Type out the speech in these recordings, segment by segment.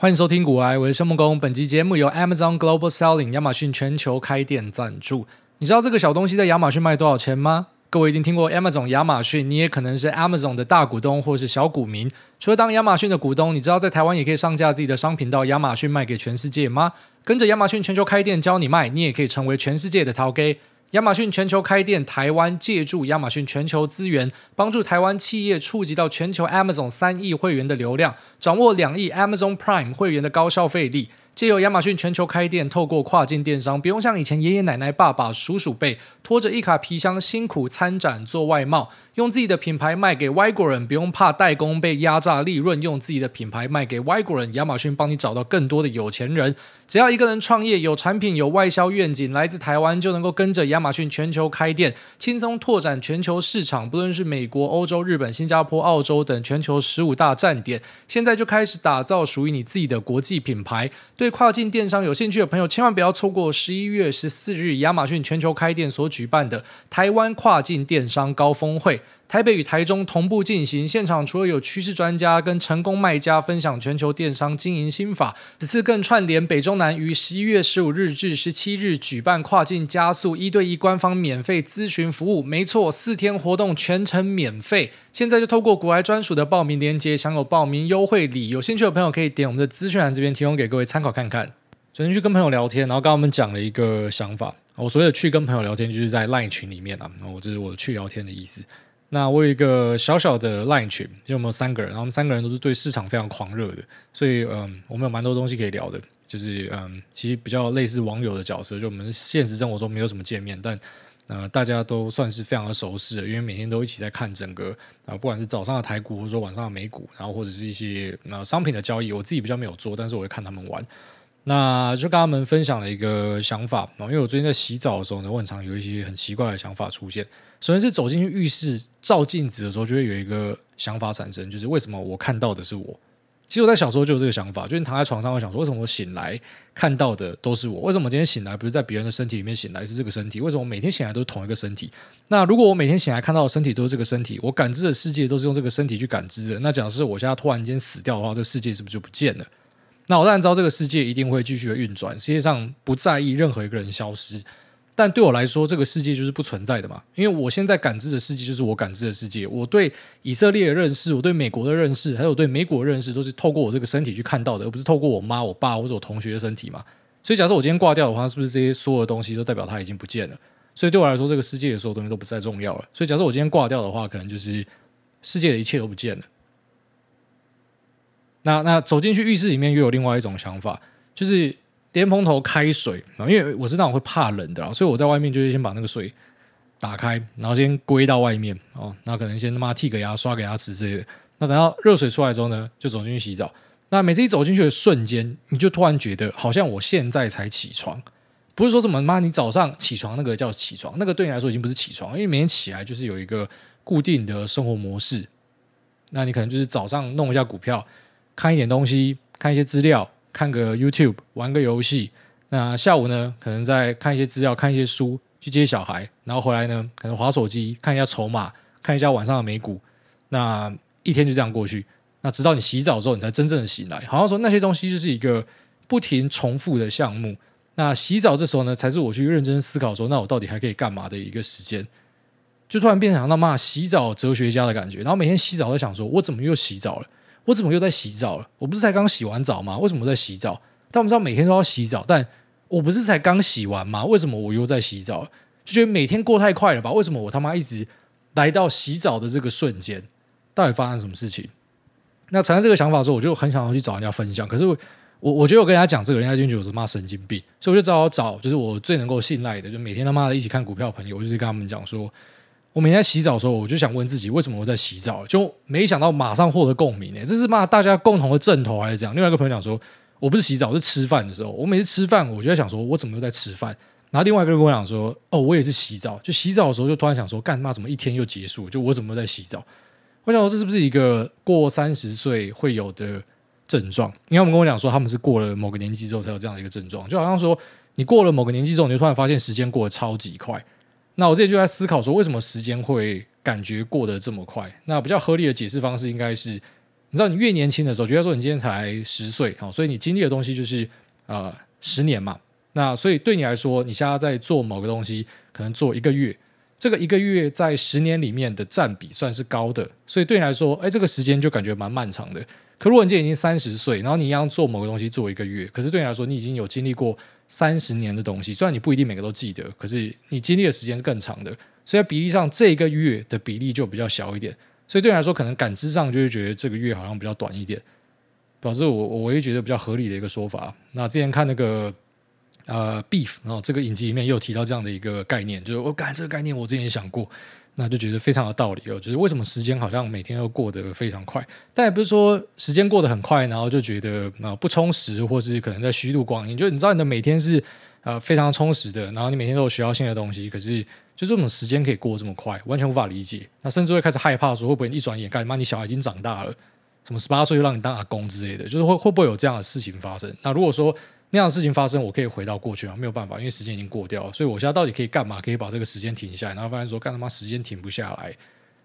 欢迎收听股癌，我是生木工。本集节目由 Amazon Global Selling 亚马逊全球开店赞助。你知道这个小东西在亚马逊卖多少钱吗？各位一定听过 Amazon 亚马逊，你也可能是 Amazon 的大股东或是小股民。除了当亚马逊的股东，你知道在台湾也可以上架自己的商品到亚马逊卖给全世界吗？跟着亚马逊全球开店教你卖，你也可以成为全世界的头家。亚马逊全球开店，台湾借助亚马逊全球资源，帮助台湾企业触及到全球 Amazon 三亿会员的流量，掌握两亿 Amazon Prime 会员的高消费力。借由亚马逊全球开店，透过跨境电商，不用像以前爷爷奶奶、爸爸、叔叔辈拖着一卡皮箱辛苦参展做外贸，用自己的品牌卖给外国人，不用怕代工被压榨利润，用自己的品牌卖给外国人，亚马逊帮你找到更多的有钱人。只要一个人创业，有产品，有外销愿景，来自台湾就能够跟着亚马逊全球开店，轻松拓展全球市场。不论是美国、欧洲、日本、新加坡、澳洲等全球十五大站点，现在就开始打造属于你自己的国际品牌。对。跨境电商有兴趣的朋友，千万不要错过十一月十四日亚马逊全球开店所举办的台湾跨境电商高峰会。台北与台中同步进行，现场除了有趋势专家跟成功卖家分享全球电商经营心法，此次更串联北中南于十一月十五日至十七日举办跨境加速一对一官方免费咨询服务。没错，四天活动全程免费。现在就透过股癌专属的报名链接享有报名优惠礼，有兴趣的朋友可以点我们的资讯栏这边提供给各位参考看看。昨天去跟朋友聊天，然后跟我们讲了一个想法。我所谓的去跟朋友聊天，就是在 LINE 群里面啊，我这是我去聊天的意思。那我有一个小小的 Line 群，因为我们有三个人，然后我们三个人都是对市场非常狂热的，所以嗯，我们有蛮多东西可以聊的，就是嗯，其实比较类似网友的角色，就我们现实生活中没有什么见面，但呃，大家都算是非常的熟识，因为每天都一起在看整个啊、不管是早上的台股，或者说晚上的美股，然后或者是一些呃商品的交易，我自己比较没有做，但是我会看他们玩。那就跟他们分享了一个想法，因为我最近在洗澡的时候呢，我很常有一些很奇怪的想法出现。首先是走进去浴室照镜子的时候，就会有一个想法产生，就是为什么我看到的是我？其实我在小时候就有这个想法，就是你躺在床上会想说，为什么我醒来看到的都是我？为什么我今天醒来不是在别人的身体里面醒来，是这个身体？为什么我每天醒来都是同一个身体？那如果我每天醒来看到的身体都是这个身体，我感知的世界都是用这个身体去感知的，那假设我现在突然间死掉的话，这个世界是不是就不见了？那我当然知道这个世界一定会继续的运转，世界上不在意任何一个人消失，但对我来说，这个世界就是不存在的嘛。因为我现在感知的世界就是我感知的世界，我对以色列的认识，我对美国的认识，还有对美国认识，都是透过我这个身体去看到的，而不是透过我妈、我爸或者我同学的身体嘛。所以，假设我今天挂掉的话，是不是这些所有的东西都代表它已经不见了？所以对我来说，这个世界的所有东西都不再重要了。所以，假设我今天挂掉的话，可能就是世界的一切都不见了。那那走进去浴室里面又有另外一种想法，就是莲蓬头开水啊，因为我是那种会怕冷的啦，所以我在外面就会先把那个水打开，然后先归到外面哦，那可能先他妈剃个牙、刷个牙齿之类的。那等到热水出来之后呢，就走进去洗澡。那每次一走进去的瞬间，你就突然觉得好像我现在才起床，不是说什么妈你早上起床那个叫起床，那个对你来说已经不是起床，因为每天起来就是有一个固定的生活模式。那你可能就是早上弄一下股票。看一点东西，看一些资料，看个 YouTube，玩个游戏。那下午呢，可能再看一些资料，看一些书，去接小孩，然后回来呢，可能滑手机，看一下筹码，看一下晚上的美股。那一天就这样过去。那直到你洗澡之后，你才真正的醒来。好像说那些东西就是一个不停重复的项目。那洗澡这时候呢，才是我去认真思考说，那我到底还可以干嘛的一个时间。就突然变成他妈洗澡哲学家的感觉。然后每天洗澡都想说，我怎么又洗澡了？我怎么又在洗澡了？我不是才刚洗完澡吗？为什么在洗澡？但我们知道每天都要洗澡，但我不是才刚洗完吗？为什么我又在洗澡？就觉得每天过太快了吧？为什么我他妈一直来到洗澡的这个瞬间，到底发生什么事情？那产生这个想法的时候，我就很想要去找人家分享。可是我我我觉得我跟人家讲这个，人家就觉得我是妈神经病，所以我就只好找就是我最能够信赖的，就每天他妈的一起看股票朋友，我就是跟他们讲说。我每天在洗澡的时候，我就想问自己，为什么我在洗澡？就没想到马上获得共鸣呢？这是骂大家共同的阵头还是怎样？另外一个朋友讲说，我不是洗澡，是吃饭的时候。我每次吃饭，我就在想说，我怎么又在吃饭？然后另外一个人跟我讲说，哦，我也是洗澡。就洗澡的时候，就突然想说，干嘛？怎么一天又结束？就我怎么又在洗澡？我想说，这是不是一个过三十岁会有的症状？因为他们跟我讲说，他们是过了某个年纪之后才有这样的一个症状，就好像说，你过了某个年纪之后，你就突然发现时间过得超级快。那我自己就在思考说，为什么时间会感觉过得这么快？那比较合理的解释方式应该是，你知道，你越年轻的时候，觉得说你今天才十岁，好，所以你经历的东西就是呃十年嘛。那所以对你来说，你现在在做某个东西，可能做一个月，这个一个月在十年里面的占比算是高的，所以对你来说，哎，这个时间就感觉蛮漫长的。可如果你今天已经三十岁，然后你一样做某个东西做一个月，可是对你来说，你已经有经历过三十年的东西，虽然你不一定每个都记得，可是你经历的时间是更长的，所以在比例上，这个月的比例就比较小一点。所以对你来说，可能感知上就会觉得这个月好像比较短一点，表示我我也觉得比较合理的一个说法。那之前看那个呃 Beef，然后这个影集里面又提到这样的一个概念，就是我感这个概念我之前也想过，那就觉得非常有道理哦。就是为什么时间好像每天都过得非常快，但也不是说时间过得很快，然后就觉得啊不充实，或是可能在虚度光阴。就你知道你的每天是呃非常充实的，然后你每天都有学到新的东西，可是。就是我们时间可以过这么快，完全无法理解。那甚至会开始害怕说，会不会一转眼干嘛？你小孩已经长大了，什么十八岁就让你当阿公之类的，就是会会不会有这样的事情发生？那如果说那样的事情发生，我可以回到过去吗？没有办法，因为时间已经过掉了。所以我现在到底可以干嘛？可以把这个时间停下来？然后发现说，干他妈时间停不下来。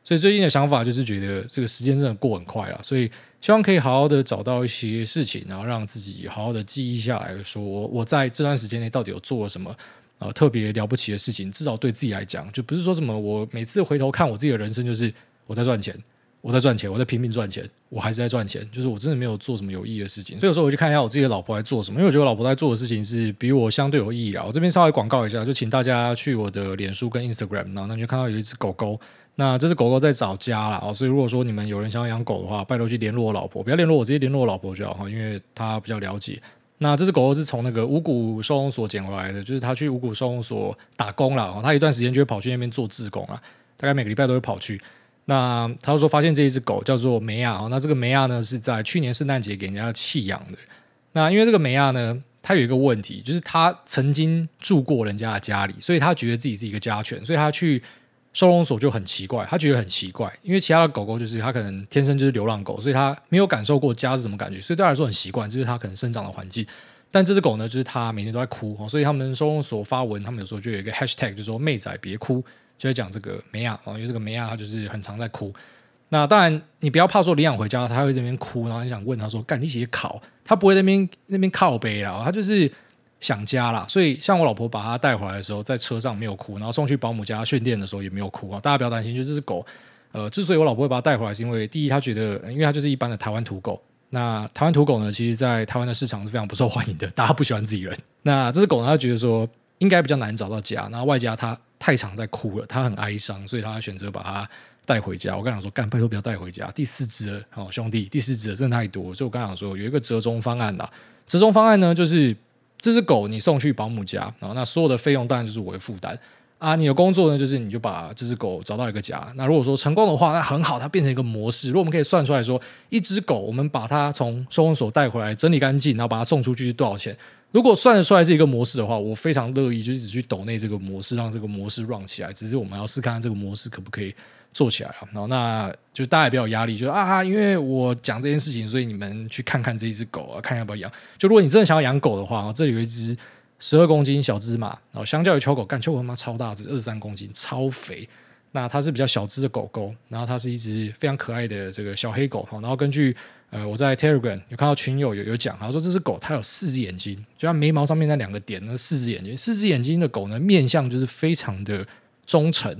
所以最近的想法就是觉得这个时间真的过很快了。所以希望可以好好的找到一些事情，然后让自己好好的记忆下来说，我在这段时间内到底有做了什么。呃，特别了不起的事情，至少对自己来讲，就不是说什么我每次回头看我自己的人生，就是我在赚钱，我在赚钱，我在拼命赚钱，我还是在赚钱，就是我真的没有做什么有意义的事情。所以有时候我去看一下我自己的老婆在做什么，因为我觉得我老婆在做的事情是比我相对有意义啊。我这边稍微广告一下，就请大家去我的脸书跟 Instagram，然后那你就看到有一只狗狗，那这只狗狗在找家了啊。所以如果说你们有人想要养狗的话，拜托去联络我老婆，不要联络我，直接联络我老婆就好哈，因为她比较了解。那这只狗狗是从那个五股收容所捡回来的，就是他去五股收容所打工了，他一段时间就会跑去那边做志工了，大概每个礼拜都会跑去。那他说发现这一只狗叫做梅亚，那这个梅亚呢是在去年圣诞节给人家弃养的。那因为这个梅亚呢，它有一个问题，就是他曾经住过人家的家里，所以他觉得自己是一个家犬，所以他去。收容所就很奇怪，他觉得很奇怪，因为其他的狗狗就是它可能天生就是流浪狗，所以它没有感受过家是什么感觉，所以对他来说很习惯，这是他可能生长的环境。但这只狗呢，就是他每天都在哭，所以他们收容所发文，他们有时候就有一个 hashtag，就是说“妹仔别哭”，就在讲这个梅亚，因为这个梅亚它就是很常在哭。那当然，你不要怕说领养回家，他会在那边哭，然后你想问他说：“干你写考？”他不会在那边那边靠背了，他就是。想家啦，所以像我老婆把他带回来的时候，在车上没有哭，然后送去保姆家训练的时候也没有哭啊。大家不要担心，就这只狗，呃，之所以我老婆会把它带回来，是因为第一，她觉得，因为它就是一般的台湾土狗。那台湾土狗呢，其实在台湾的市场是非常不受欢迎的，大家不喜欢自己人。那这只狗呢，他觉得说应该比较难找到家，然后外加它太常在哭了，它很哀伤，所以他选择把它带回家。我刚想说，干，拜托不要带回家，第四只，哦，兄弟，第四只真的太多，所以我刚想说有一个折中方案啦。折中方案呢，就是。这只狗你送去保姆家，然后那所有的费用当然就是我的负担啊。你的工作呢，就是你就把这只狗找到一个家。那如果说成功的话，那很好，它变成一个模式。如果我们可以算出来说，一只狗我们把它从收容所带回来，整理干净，然后把它送出去是多少钱？如果算得出来是一个模式的话，我非常乐意就一直去抖内这个模式，让这个模式 run 起来。只是我们要试看看这个模式可不可以。做起来啊，然后那就大家也比较有压力，就啊，因为我讲这件事情，所以你们去看看这一只狗啊，看要不要养。就如果你真的想要养狗的话，这里有一只十二公斤小芝麻，然后相较于秋狗，干秋狗他妈超大只，二十三公斤，超肥。那它是比较小只的狗狗，然后它是一只非常可爱的这个小黑狗。然后根据呃我在 Telegram 有看到群友有有讲，他说这只狗它有四只眼睛，就像眉毛上面那两个点，那四只眼睛，四只眼睛的狗呢，面相就是非常的忠诚。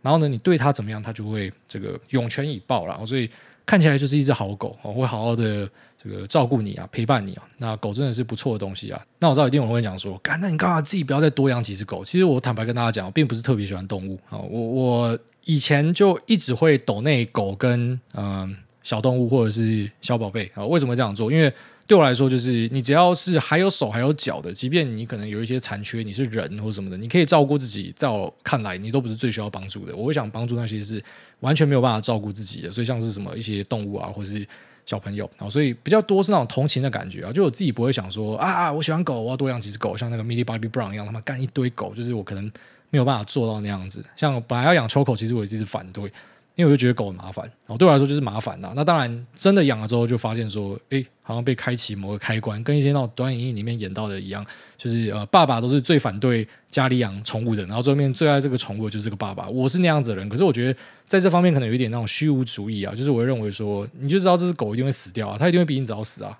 然后呢，你对它怎么样，它就会这个涌泉以报了。所以看起来就是一只好狗，我会好好的这个照顾你啊，陪伴你啊。那狗真的是不错的东西啊。那我知道一定有人会讲说，干，那你干嘛自己不要再多养几只狗？其实我坦白跟大家讲，我并不是特别喜欢动物啊。我我以前就一直会抖那狗跟嗯、小动物或者是小宝贝啊。为什么这样做？因为对我来说，就是你只要是还有手还有脚的，即便你可能有一些残缺，你是人或什么的，你可以照顾自己。在我看来，你都不是最需要帮助的。我会想帮助那些是完全没有办法照顾自己的，所以像是什么一些动物啊，或者是小朋友啊，所以比较多是那种同情的感觉啊。就我自己不会想说啊，我喜欢狗，我要多养几只狗，像那个 Mini Bobby Brown 一样，他妈干一堆狗，就是我可能没有办法做到那样子。像本来要养 Choco，其实我一直反对。因为我就觉得狗很麻烦，哦，对我来说就是麻烦呐。那当然，真的养了之后，就发现说，哎，好像被开启某个开关，跟一些那种短影音里面演到的一样，就是呃，爸爸都是最反对家里养宠物的，然后最后面最爱这个宠物的就是这个爸爸。我是那样子的人，可是我觉得在这方面可能有一点那种虚无主义啊，就是我会认为说，你就知道这只狗一定会死掉啊，它一定会比你早死啊。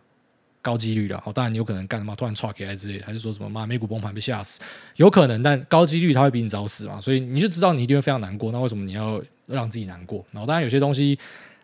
高几率的，哦，当然你有可能干什么突然唰起来之类，还是说什么妈美股崩盘被吓死，有可能，但高几率它会比你早死嘛，所以你就知道你一定会非常难过。那为什么你要让自己难过？然后当然有些东西，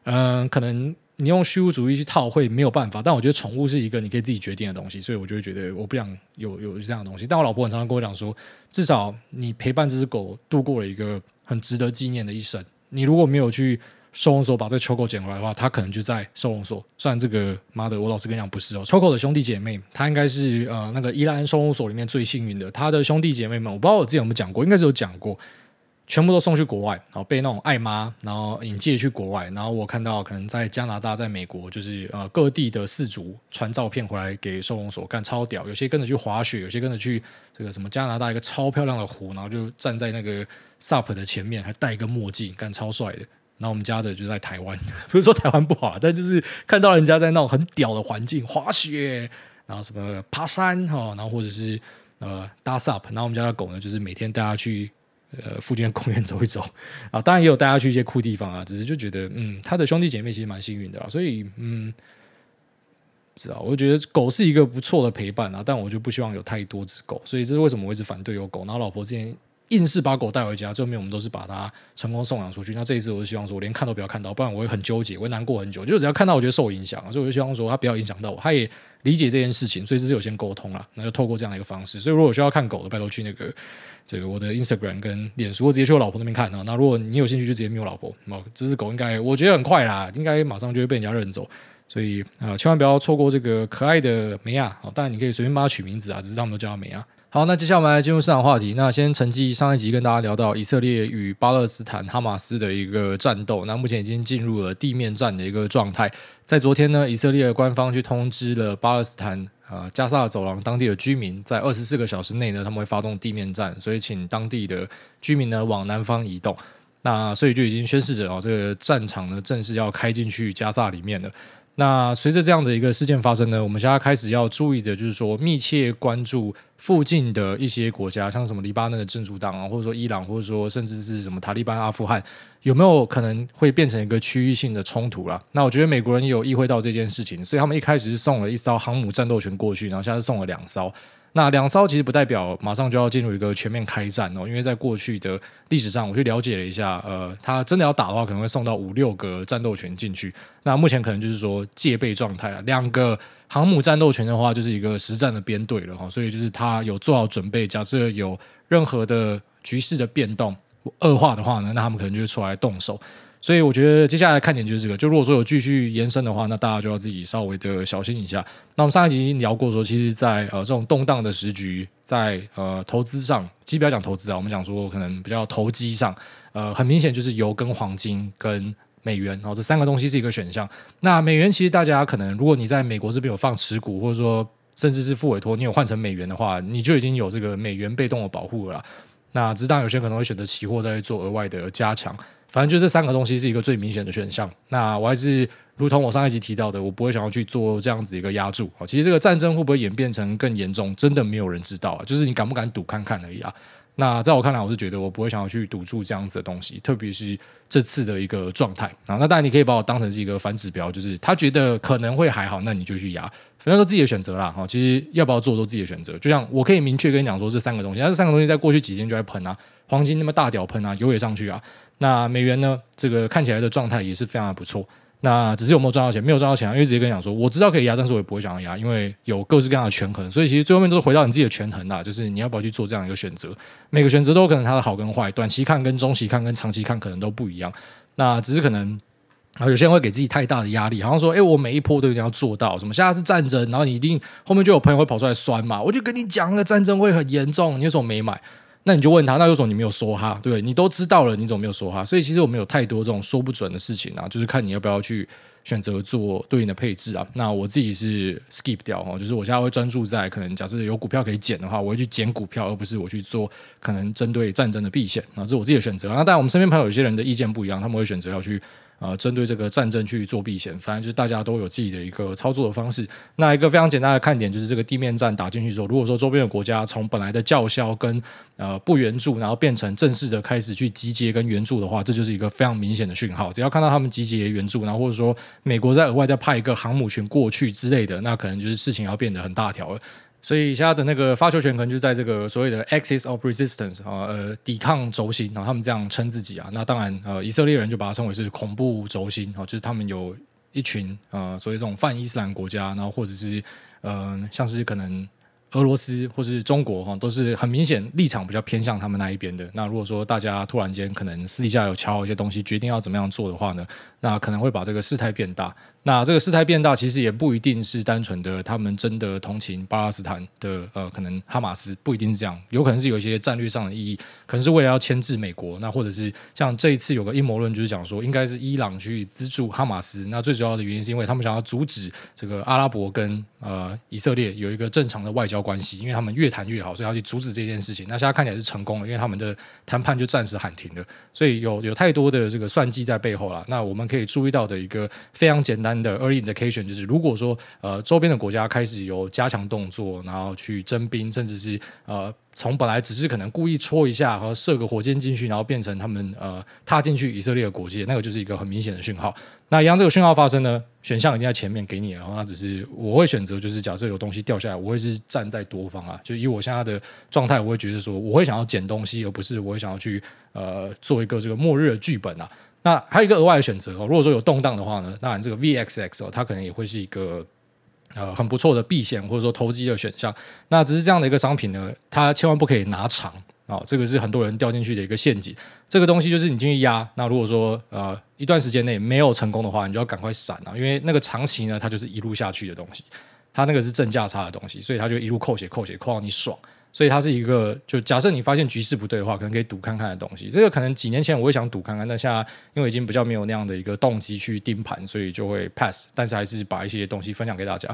嗯、可能你用虚无主义去套会没有办法，但我觉得宠物是一个你可以自己决定的东西，所以我就会觉得我不想有有这样的东西。但我老婆很常常跟我讲说，至少你陪伴这只狗度过了一个很值得纪念的一生。你如果没有去。收容所把这个 Choco 捡回来的话，它可能就在收容所。虽然这个妈的，我老实跟你讲不是哦。Choco 的兄弟姐妹，它应该是呃那个宜兰收容所里面最幸运的。他的兄弟姐妹们，我不知道我之前有没有讲过，应该是有讲过，全部都送去国外，然后被那种爱妈然后引介去国外。然后我看到可能在加拿大、在美国，就是呃各地的氏族传照片回来给收容所看，超屌。有些跟着去滑雪，有些跟着去这个什么加拿大一个超漂亮的湖，然后就站在那个 SUP 的前面，还戴一个墨镜，干超帅的。然后我们家的就在台湾，不是说台湾不好，但就是看到人家在那种很屌的环境滑雪，然后什么爬山哈，然后或者是呃搭 SUP，然后我们家的狗呢，就是每天带它去呃附近公园走一走 啊，当然也有带他去一些酷地方啊，只是就觉得嗯，他的兄弟姐妹其实蛮幸运的啦，所以嗯，是啊，我觉得狗是一个不错的陪伴啊，但我就不希望有太多只狗，所以这是为什么我一直反对有狗。然后老婆之前。硬是把狗带回家，最后面我们都是把它成功送养出去。那这一次，我是希望说，我连看都不要看到，不然我会很纠结，我会难过很久。就只要看到，我觉得受影响，所以我就希望说，它不要影响到我。它也理解这件事情，所以这是有先沟通了，那就透过这样的一个方式。所以如果需要看狗的，拜托去那个这个我的 Instagram 跟脸书，我直接去我老婆那边看啊。那如果你有兴趣，就直接密我老婆。那这只狗应该我觉得很快啦，应该马上就会被人家认走。所以啊、千万不要错过这个可爱的梅亚。当然你可以随便帮它取名字啊，只是他们都叫它梅亚。好，那接下来我们来进入市场话题。那先承继上一集跟大家聊到以色列与巴勒斯坦哈马斯的一个战斗，那目前已经进入了地面战的一个状态。在昨天呢，以色列的官方去通知了巴勒斯坦呃加萨走廊当地的居民，在二十四个小时内呢，他们会发动地面战，所以请当地的居民呢往南方移动。那所以就已经宣示着哦，这个战场呢正式要开进去加萨里面了。那随着这样的一个事件发生呢，我们现在开始要注意的就是说，密切关注附近的一些国家，像什么黎巴嫩的真主党啊，或者说伊朗，或者说甚至是什么塔利班、阿富汗，有没有可能会变成一个区域性的冲突啦？那我觉得美国人也有意会到这件事情，所以他们一开始是送了一艘航母战斗群过去，然后现在是送了两艘。那两艘其实不代表马上就要进入一个全面开战哦，因为在过去的历史上，我去了解了一下，呃，他真的要打的话，可能会送到五六个战斗群进去。那目前可能就是说戒备状态啊，两个航母战斗群的话，就是一个实战的编队了哈，所以就是他有做好准备，假设有任何的局势的变动恶化的话呢，那他们可能就会出来动手。所以我觉得接下来看点就是这个，就如果说有继续延伸的话，那大家就要自己稍微的小心一下。那我们上一集已经聊过说，其实在呃这种动荡的时局，在呃投资上，其实不要讲投资啊，我们讲说可能比较投机上，呃很明显就是油跟黄金跟美元，然后这三个东西是一个选项。那美元其实大家可能如果你在美国这边有放持股，或者说甚至是付委托，你有换成美元的话，你就已经有这个美元被动的保护了。那只当有些可能会选择期货再做额外的加强。反正就这三个东西是一个最明显的选项。那我还是如同我上一集提到的，我不会想要去做这样子一个押注。其实这个战争会不会演变成更严重，真的没有人知道啊。就是你敢不敢赌看看而已啊。那在我看来，我是觉得我不会想要去赌注这样子的东西，特别是这次的一个状态啊。那当然你可以把我当成是一个反指标，就是他觉得可能会还好，那你就去压，反正都自己的选择啦。哈，其实要不要做都自己的选择。就像我可以明确跟你讲说，这三个东西，那这三个东西在过去几天就在喷啊，黄金那么大屌喷啊，油也上去啊。那美元呢？这个看起来的状态也是非常的不错。那只是有没有赚到钱？没有赚到钱啊！因为直接跟你讲说，我知道可以压，但是我也不会想要压，因为有各式各样的权衡。所以其实最后面都是回到你自己的权衡啦，就是你要不要去做这样一个选择。每个选择都有可能它的好跟坏，短期看跟中期看跟长期看可能都不一样。那只是可能啊，有些人会给自己太大的压力，好像说，哎，我每一波都一定要做到什么？现在是战争，然后你一定后面就有朋友会跑出来酸嘛？我就跟你讲，那个战争会很严重，你为什么没买？那你就问他，那为什么你没有说哈？对不对？你都知道了，你怎么没有说哈？所以其实我们有太多这种说不准的事情啊，就是看你要不要去选择做对应的配置啊。那我自己是 skip 掉哦，就是我现在会专注在可能假设有股票可以减的话，我会去减股票，而不是我去做可能针对战争的避险啊，这是我自己的选择。那当然，我们身边朋友有些人的意见不一样，他们会选择要去。呃，针对这个战争去做避险，反正就是大家都有自己的一个操作的方式。那一个非常简单的看点就是这个地面战打进去之后，如果说周边的国家从本来的叫嚣跟呃不援助，然后变成正式的开始去集结跟援助的话，这就是一个非常明显的讯号。只要看到他们集结援助，然后或者说美国在额外再派一个航母群过去之类的，那可能就是事情要变得很大条了。所以现在的那个发球权可能就在这个所谓的 axis of resistance 啊，呃，抵抗轴心，然后他们这样称自己啊。那当然，呃，以色列人就把它称为是恐怖轴心啊，就是他们有一群呃，所谓这种泛伊斯兰国家，然后或者是呃，像是可能。俄罗斯或是中国哈，都是很明显立场比较偏向他们那一边的。那如果说大家突然间可能私底下有瞧好一些东西，决定要怎么样做的话呢，那可能会把这个事态变大。那这个事态变大，其实也不一定是单纯的他们真的同情巴勒斯坦的呃，可能哈马斯不一定是这样，有可能是有一些战略上的意义，可能是为了要牵制美国。那或者是像这一次有个阴谋论，就是讲说应该是伊朗去资助哈马斯。那最主要的原因是因为他们想要阻止这个阿拉伯跟呃以色列有一个正常的外交关系，因为他们越谈越好，所以要去阻止这件事情。那现在看起来是成功了，因为他们的谈判就暂时喊停了。所以有有太多的这个算计在背后了。那我们可以注意到的一个非常简单的 early indication。就是如果说呃周边的国家开始有加强动作，然后去征兵，甚至是呃从本来只是可能故意戳一下，然后射个火箭进去，然后变成他们呃踏进去以色列的国界，那个就是一个很明显的讯号。那一样这个讯号发生呢，选项已经在前面给你了，然后那只是我会选择就是假设有东西掉下来，我会是站在多方啊，就以我现在的状态，我会觉得说我会想要捡东西，而不是我会想要去呃做一个这个末日的剧本啊。那还有一个额外的选择哦，如果说有动荡的话呢，当然这个 VXX 哦，它可能也会是一个呃很不错的避险或者说投机的选项。那只是这样的一个商品呢，它千万不可以拿长啊，哦，这个是很多人掉进去的一个陷阱。这个东西就是你进去压，那如果说呃一段时间内没有成功的话，你就要赶快闪啊，因为那个长期呢，它就是一路下去的东西，它那个是正价差的东西，所以它就一路扣血扣血扣到你爽。所以它是一个，就假设你发现局势不对的话，可能可以赌看看的东西。这个可能几年前我会想赌看看，但现在因为已经比较没有那样的一个动机去盯盘，所以就会 pass。但是还是把一些东西分享给大家。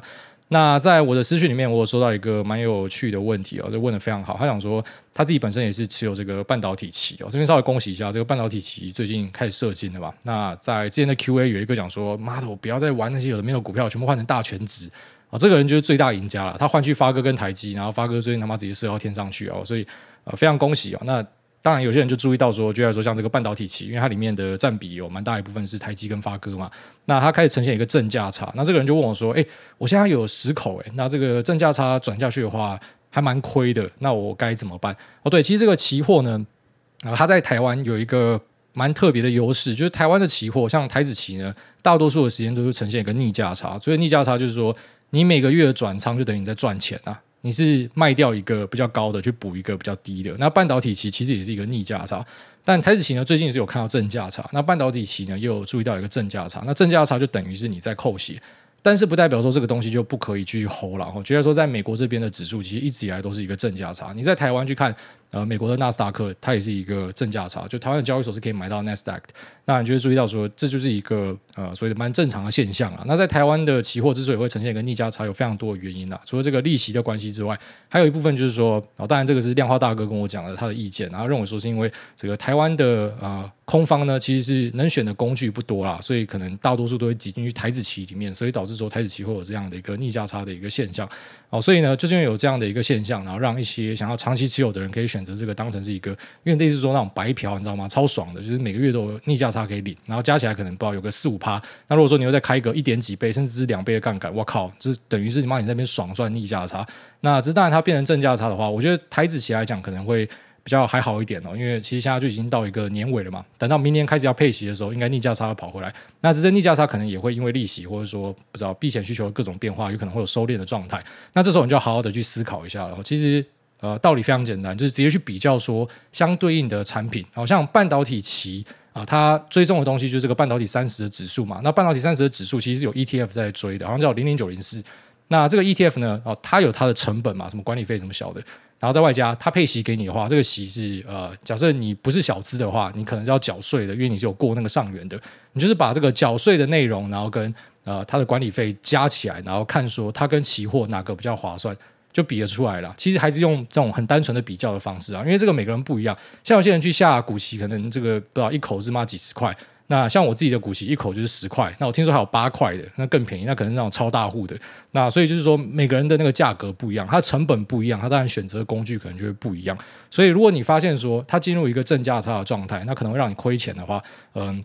那在我的私讯里面，我有收到一个蛮有趣的问题哦，就问得非常好。他想说他自己本身也是持有这个半导体期哦，这边稍微恭喜一下，这个半导体期最近开始射精了吧？那在之前的 Q&A 有一个讲说，妈的，我不要再玩那些有的没有股票，全部换成大权值。这个人就是最大赢家了。他换去发哥跟台积，然后发哥最近他妈直接射到天上去哦，所以呃非常恭喜哦。那当然有些人就注意到说，就来说像这个半导体期，因为它里面的占比有蛮大一部分是台积跟发哥嘛。那它开始呈现一个正价差。那这个人就问我说：“哎，我现在有十口哎，那这个正价差转下去的话还蛮亏的，那我该怎么办？”哦，对，其实这个期货呢，啊，它在台湾有一个蛮特别的优势，就是台湾的期货像台子期呢，大多数的时间都是呈现一个逆价差，所以逆价差就是说。你每个月的转仓就等于你在赚钱啊！你是卖掉一个比较高的去补一个比较低的。那半导体期其实也是一个逆价差，但台指期呢最近是有看到正价差，那半导体期呢又有注意到一个正价差。那正价差就等于是你在扣血，但是不代表说这个东西就不可以继续 hold 了。我觉得说在美国这边的指数其实一直以来都是一个正价差。你在台湾去看。呃，美国的纳斯达克它也是一个正价差，就台湾的交易所是可以买到纳斯达克的。那你就会注意到说，这就是一个呃，所谓的蛮正常的现象啊。那在台湾的期货之所以会呈现一个逆价差，有非常多的原因啊。除了这个利息的关系之外，还有一部分就是说，哦，当然这个是量化大哥跟我讲的他的意见，然后认为说是因为这个台湾的呃空方呢，其实是能选的工具不多啦，所以可能大多数都会挤进去台子期里面，所以导致说台子期货有这样的一个逆价差的一个现象。哦，所以呢，就是因为有这样的一个现象，然后让一些想要长期持有的人可以选择。这个当成是一个，因为类似说那种白嫖，你知道吗？超爽的，就是每个月都有逆价差可以领，然后加起来可能不知道有个四五趴。那如果说你又再开一个一点几倍，甚至是两倍的杠杆，我靠，就是等于是你妈你在那边爽赚逆价差。那这当然它变成正价差的话，我觉得台子起来讲可能会比较还好一点哦，因为其实现在就已经到一个年尾了嘛，等到明年开始要配息的时候，应该逆价差会跑回来。那只是逆价差可能也会因为利息或者说不知道避险需求各种变化，有可能会有收敛的状态。那这时候你就要好好的去思考一下了。其实。呃，道理非常简单，就是直接去比较说相对应的产品，好像半导体期啊，它追踪的东西就是这个半导体三十的指数嘛。那半导体三十的指数其实是有 ETF 在追的，好像叫零零九零四。那这个 ETF 呢，哦，它有它的成本嘛，什么管理费什么小的，然后在外加他配息给你的话，这个息是呃，假设你不是小资的话，你可能是要缴税的，因为你是有过那个上元的，你就是把这个缴税的内容，然后跟呃它的管理费加起来，然后看说它跟期货哪个比较划算。就比得出来了，其实还是用这种很单纯的比较的方式啊，因为这个每个人不一样。像有些人去下股息，可能这个不知道一口是嘛几十块，那像我自己的股息一口就是十块，那我听说还有八块的，那更便宜，那可能是那种超大户的。那所以就是说，每个人的那个价格不一样，它成本不一样，它当然选择的工具可能就会不一样。所以如果你发现说它进入一个正价差的状态，那可能会让你亏钱的话，嗯，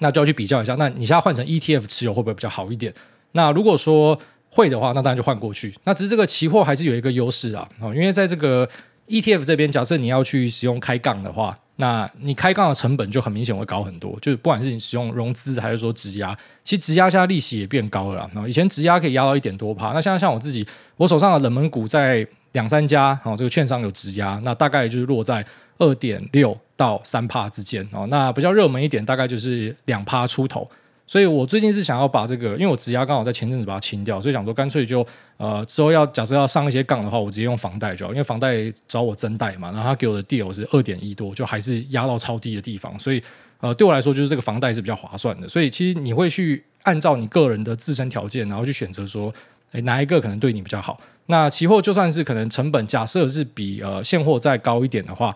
那就要去比较一下，那你现在换成 ETF 持有会不会比较好一点？那如果说会的话，那当然就换过去。那只是这个期货还是有一个优势啊，因为在这个 ETF 这边，假设你要去使用开杠的话，那你开杠的成本就很明显会高很多。就是不管是你使用融资还是说质押，其实质押现在利息也变高了。然后以前质押可以压到一点多趴，那现在像我自己，我手上的冷门股在两三家，哦，这个券商有质押，那大概就是落在二点六到三趴之间哦。那比较热门一点，大概就是两趴出头。所以我最近是想要把这个，因为我质押刚好在前阵子把它清掉，所以想说干脆就呃之后要假设要上一些杠的话，我直接用房贷就好，因为房贷找我增贷嘛，然后他给我的 deal 是二点一多，就还是压到超低的地方，所以呃对我来说就是这个房贷是比较划算的。所以其实你会去按照你个人的自身条件，然后去选择说，诶哪一个可能对你比较好。那期货就算是可能成本假设是比呃现货再高一点的话，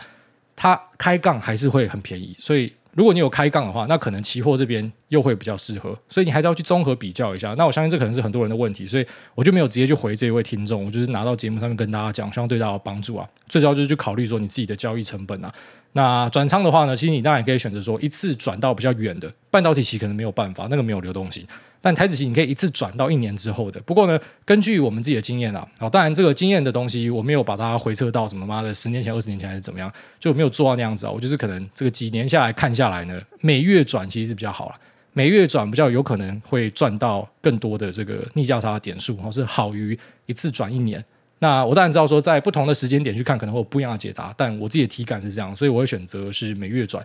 它开杠还是会很便宜，所以。如果你有开杠的话，那可能期货这边又会比较适合，所以你还是要去综合比较一下。那我相信这可能是很多人的问题，所以我就没有直接去回这一位听众，我就是拿到节目上面跟大家讲，希望对大家有帮助啊。最主要就是去考虑说你自己的交易成本啊。那转仓的话呢，其实你当然可以选择说一次转到比较远的半导体期，可能没有办法，那个没有流动性。但台子期你可以一次转到一年之后的。不过呢，根据我们自己的经验啊，好，当然这个经验的东西我没有把它回测到什么妈的十年前、二十年前还是怎么样，就没有做到那样子啊。我就是可能这个几年下来看下来呢，每月转其实是比较好了，每月转比较有可能会赚到更多的这个逆价差的点数，是好于一次转一年。那我当然知道说，在不同的时间点去看，可能会有不一样的解答，但我自己的体感是这样，所以我会选择是每月转。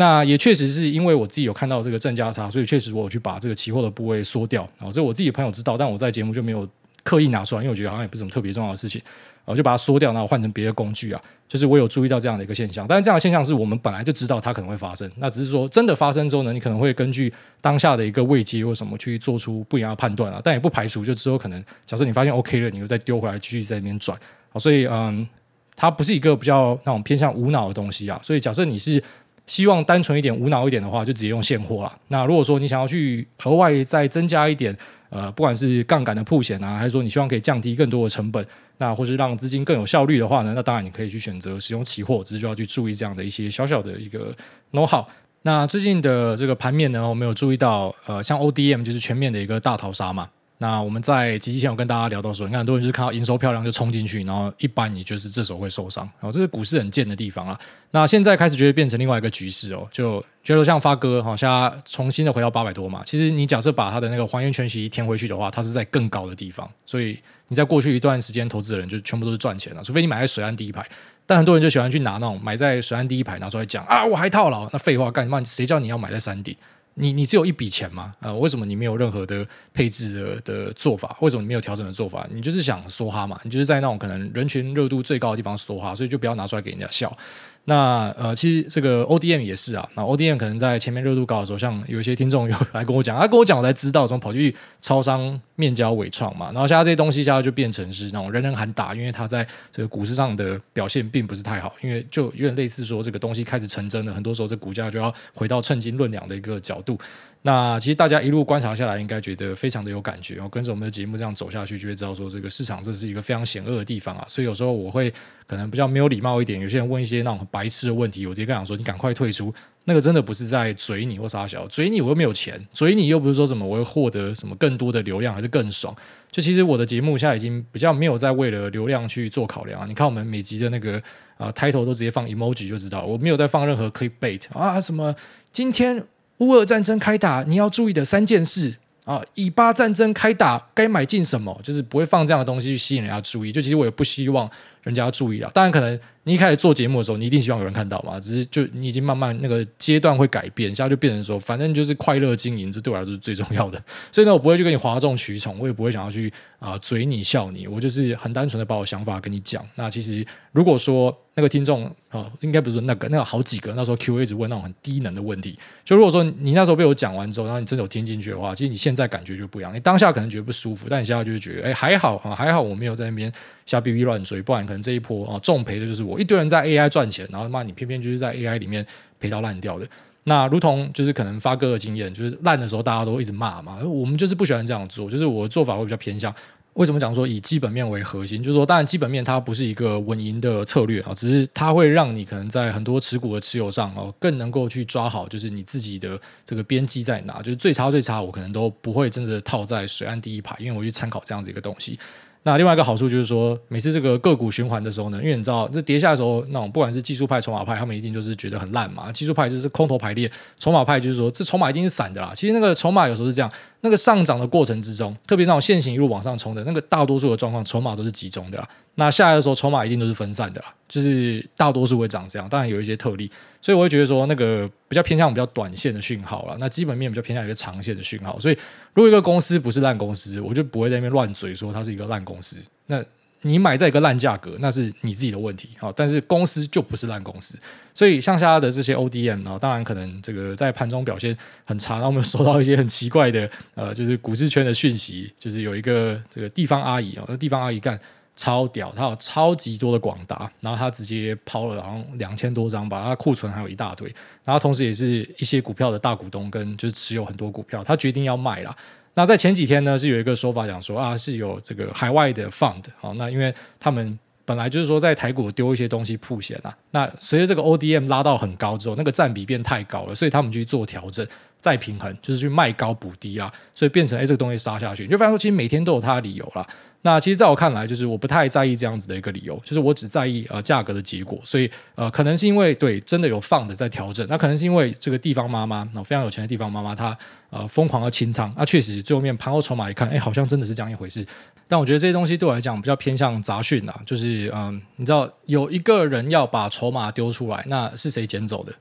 那也确实是因为我自己有看到这个正价差，所以确实我有去把这个期货的部位缩掉。然后这我自己朋友知道，但我在节目就没有刻意拿出来，因为我觉得好像也不是什么特别重要的事情。我就把它缩掉，然后换成别的工具啊。就是我有注意到这样的一个现象，但是这样的现象是我们本来就知道它可能会发生。那只是说真的发生之后呢，你可能会根据当下的一个位阶或什么去做出不一样的判断啊。但也不排除就之后可能假设你发现 OK 了，你又再丢回来继续在那边转。好，所以嗯，它不是一个比较那种偏向无脑的东西啊。所以假设你是。希望单纯一点、无脑一点的话，就直接用现货了。那如果说你想要去额外再增加一点，呃，不管是杠杆的铺险啊，还是说你希望可以降低更多的成本，那或是让资金更有效率的话呢，那当然你可以去选择使用期货，只是就要去注意这样的一些小小的一个 know-how。那最近的这个盘面呢，我们有注意到，呃，像 ODM 就是全面的一个大逃杀嘛。那我们在几期前有跟大家聊到说，你看很多人就是看到营收漂亮就冲进去，然后一般你就是这时候会受伤，然后这是股市很贱的地方啊。那现在开始就会变成另外一个局势哦，就觉得像发哥好像重新的回到八百多嘛。其实你假设把他的那个还原全息填回去的话，它是在更高的地方，所以你在过去一段时间投资的人就全部都是赚钱了，除非你买在水岸第一排。但很多人就喜欢去拿那种买在水岸第一排拿出来讲啊，我还套牢，那废话干什么？谁叫你要买在山顶？你你只有一笔钱吗？呃，为什么你没有任何的配置的的做法？为什么你没有调整的做法？你就是想梭哈嘛？你就是在那种可能人群热度最高的地方梭哈，所以就不要拿出来给人家笑。那呃，其实这个 ODM 也是啊。那 ODM 可能在前面热度高的时候，像有一些听众有来跟我讲，他跟我讲，我才知道，从跑去超商面交伟创嘛。然后现在这些东西，现在就变成是那种人人喊打，因为他在这个股市上的表现并不是太好，因为就有点类似说这个东西开始成真了，很多时候这股价就要回到称斤论两的一个角度。那其实大家一路观察下来，应该觉得非常的有感觉。然后跟着我们的节目这样走下去，就会知道说这个市场这是一个非常险恶的地方啊。所以有时候我会可能比较没有礼貌一点，有些人问一些那种白痴的问题，我直接跟他说：“你赶快退出。”那个真的不是在嘴你或杀小，嘴你我又没有钱，嘴你又不是说什么我会获得什么更多的流量还是更爽。就其实我的节目现在已经比较没有在为了流量去做考量啊。你看我们每集的那个啊 title 都直接放 emoji 就知道，我没有在放任何 clickbait 啊什么今天。乌俄战争开打，你要注意的三件事啊！以巴战争开打，该买进什么？就是不会放这样的东西去吸引人家注意。就其实我也不希望人家注意啊。当然，可能你一开始做节目的时候，你一定希望有人看到嘛。只是就你已经慢慢那个阶段会改变，现在就变成说，反正就是快乐经营，这对我来说是最重要的。所以呢，我不会去跟你哗众取宠，我也不会想要去啊、嘴你笑你，我就是很单纯的把我想法跟你讲。那其实如果说那个听众啊、应该不是那个那个好几个，那时候 Q A 一直问那种很低能的问题。就如果说你那时候被我讲完之后，然后你真的有听进去的话，其实你现在感觉就不一样。你当下可能觉得不舒服，但你现在就会觉得，哎，还好啊，还好我没有在那边瞎逼逼乱追，不然可能这一波啊重赔的就是我。一堆人在 AI 赚钱，然后骂你偏偏就是在 AI 里面赔到烂掉的。那如同就是可能发哥的经验，就是烂的时候大家都一直骂嘛，我们就是不喜欢这样做，就是我的做法会比较偏向。为什么讲说以基本面为核心？就是说，当然基本面它不是一个稳赢的策略啊，只是它会让你可能在很多持股的持有上哦，更能够去抓好，就是你自己的这个边际在哪，就是最差最差，我可能都不会真的套在水岸第一排，因为我去参考这样子一个东西。那另外一个好处就是说，每次这个个股循环的时候呢，因为你知道这跌下的时候，那种不管是技术派、筹码派，他们一定就是觉得很烂嘛。技术派就是空头排列，筹码派就是说这筹码一定是散的啦。其实那个筹码有时候是这样。那个上涨的过程之中，特别那种线型一路往上冲的那个，大多数的状况，筹码都是集中的。那下来的时候，筹码一定都是分散的啦，就是大多数会长这样。当然有一些特例，所以我会觉得说，那个比较偏向比较短线的讯号啦。那基本面比较偏向一个长线的讯号。所以，如果一个公司不是烂公司，我就不会在那边乱嘴说它是一个烂公司。那你买在一个烂价格，那是你自己的问题啊。但是公司就不是烂公司。所以，像下的这些 ODM 啊，当然可能这个在盘中表现很差。然后我们 收到一些很奇怪的，呃，就是股市圈的讯息，就是有一个这个地方阿姨啊，那地方阿姨干超屌，她有超级多的广达，然后她直接抛了然后两千多张吧，她库存还有一大堆。然后同时也是一些股票的大股东跟就是持有很多股票，她决定要卖了。那在前几天呢，是有一个说法讲说啊，是有这个海外的 fund 啊，那因为他们。本来就是说在台股丢一些东西铺险啊，那随着这个 ODM 拉到很高之后，那个占比变太高了，所以他们去做调整，再平衡，就是去卖高补低啦，所以变成哎这个东西杀下去，你就发现说其实每天都有它的理由啦。那其实在我看来，就是我不太在意这样子的一个理由，就是我只在意呃价格的结果，所以呃可能是因为对真的有放的在调整，那可能是因为这个地方妈妈，那非常有钱的地方妈妈，她呃疯狂的清仓，那确实最后面盘后筹码一看，哎好像真的是这样一回事。但我觉得这些东西对我来讲比较偏向杂讯啦，就是嗯你知道有一个人要把筹码丢出来，那是谁捡走的？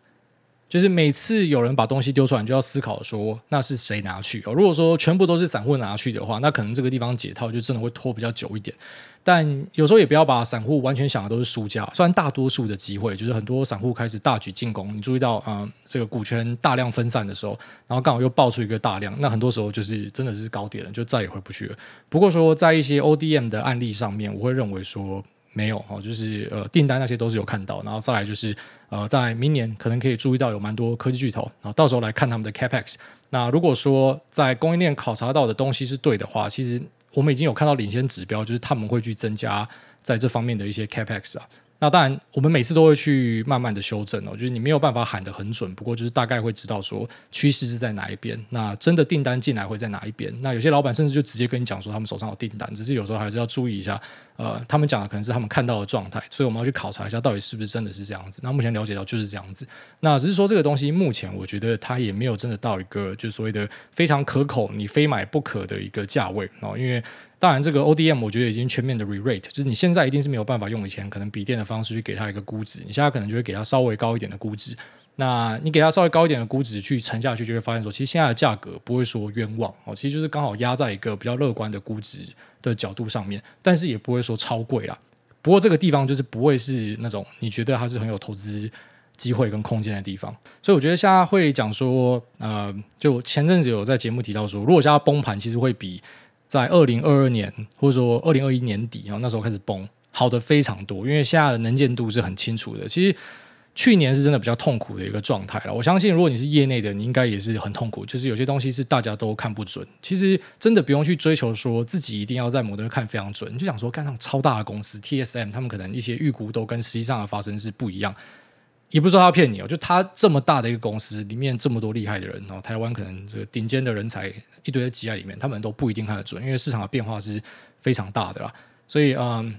就是每次有人把东西丢出来，你就要思考说那是谁拿去哦。如果说全部都是散户拿去的话，那可能这个地方解套就真的会拖比较久一点。但有时候也不要把散户完全想的都是输家。虽然大多数的机会就是很多散户开始大举进攻，你注意到嗯这个股权大量分散的时候，然后刚好又爆出一个大量，那很多时候就是真的是高点了，就再也回不去了。不过说在一些 ODM 的案例上面，我会认为说。没有哦，就是呃订单那些都是有看到，然后再来就是呃在明年可能可以注意到有蛮多科技巨头，然后到时候来看他们的 Capex。那如果说在供应链考察到的东西是对的话，其实我们已经有看到领先指标，就是他们会去增加在这方面的一些 Capex 啊。那当然，我们每次都会去慢慢的修正哦，就是你没有办法喊得很准，不过就是大概会知道说趋势是在哪一边。那真的订单进来会在哪一边？那有些老板甚至就直接跟你讲说他们手上有订单，只是有时候还是要注意一下。呃，他们讲的可能是他们看到的状态，所以我们要去考察一下到底是不是真的是这样子。那目前了解到就是这样子。那只是说这个东西目前我觉得它也没有真的到一个就所谓的非常可口，你非买不可的一个价位哦，因为。当然，这个 ODM 我觉得已经全面的 re-rate，就是你现在一定是没有办法用以前可能笔电的方式去给它一个估值，你现在可能就会给它稍微高一点的估值。那你给它稍微高一点的估值去沉下去，就会发现说，其实现在的价格不会说冤枉哦，其实就是刚好压在一个比较乐观的估值的角度上面，但是也不会说超贵啦。不过这个地方就是不会是那种你觉得它是很有投资机会跟空间的地方，所以我觉得现在会讲说，呃，就前阵子有在节目提到说，如果现在崩盘，其实会比。在二零二二年或者说二零二一年底，然后那时候开始崩，好的非常多，因为现在的能见度是很清楚的。其实去年是真的比较痛苦的一个状态了。我相信，如果你是业内的，你应该也是很痛苦。就是有些东西是大家都看不准。其实真的不用去追求说自己一定要在某东看非常准，你就想说，看上超大的公司 TSM，他们可能一些预估都跟实际上的发生是不一样。也不是说他骗你哦，就他这么大的一个公司里面这么多厉害的人哦，台湾可能这个顶尖的人才一堆挤在里面，他们都不一定看得准，因为市场的变化是非常大的啦。所以嗯，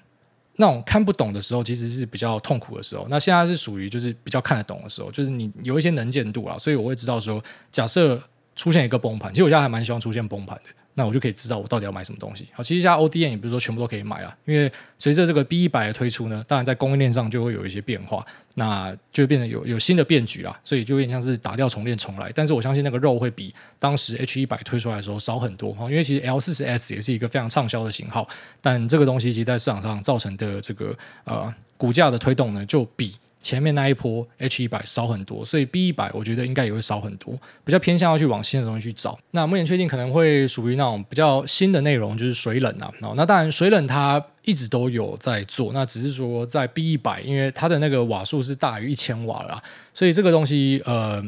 那种看不懂的时候，其实是比较痛苦的时候。那现在是属于就是比较看得懂的时候，就是你有一些能见度啦，所以我会知道说，假设出现一个崩盘，其实我现在还蛮希望出现崩盘的。那我就可以知道我到底要买什么东西。好，其实现在 ODM 也不是说全部都可以买了，因为随着这个 B 一百的推出呢，当然在供应链上就会有一些变化，那就变成有有新的变局啦，所以就有点像是打掉重练重来。但是我相信那个肉会比当时 H 一百推出来的时候少很多哈，因为其实 L 四十 S 也是一个非常畅销的型号，但这个东西其实在市场上造成的这个呃股价的推动呢，就比。前面那一波 H 一百少很多，所以 B 一百我觉得应该也会少很多，比较偏向要去往新的东西去找。那目前确定可能会属于那种比较新的内容，就是水冷啊。那当然水冷它一直都有在做，那只是说在 B 一百，因为它的那个瓦数是大于一千瓦啦，所以这个东西呃，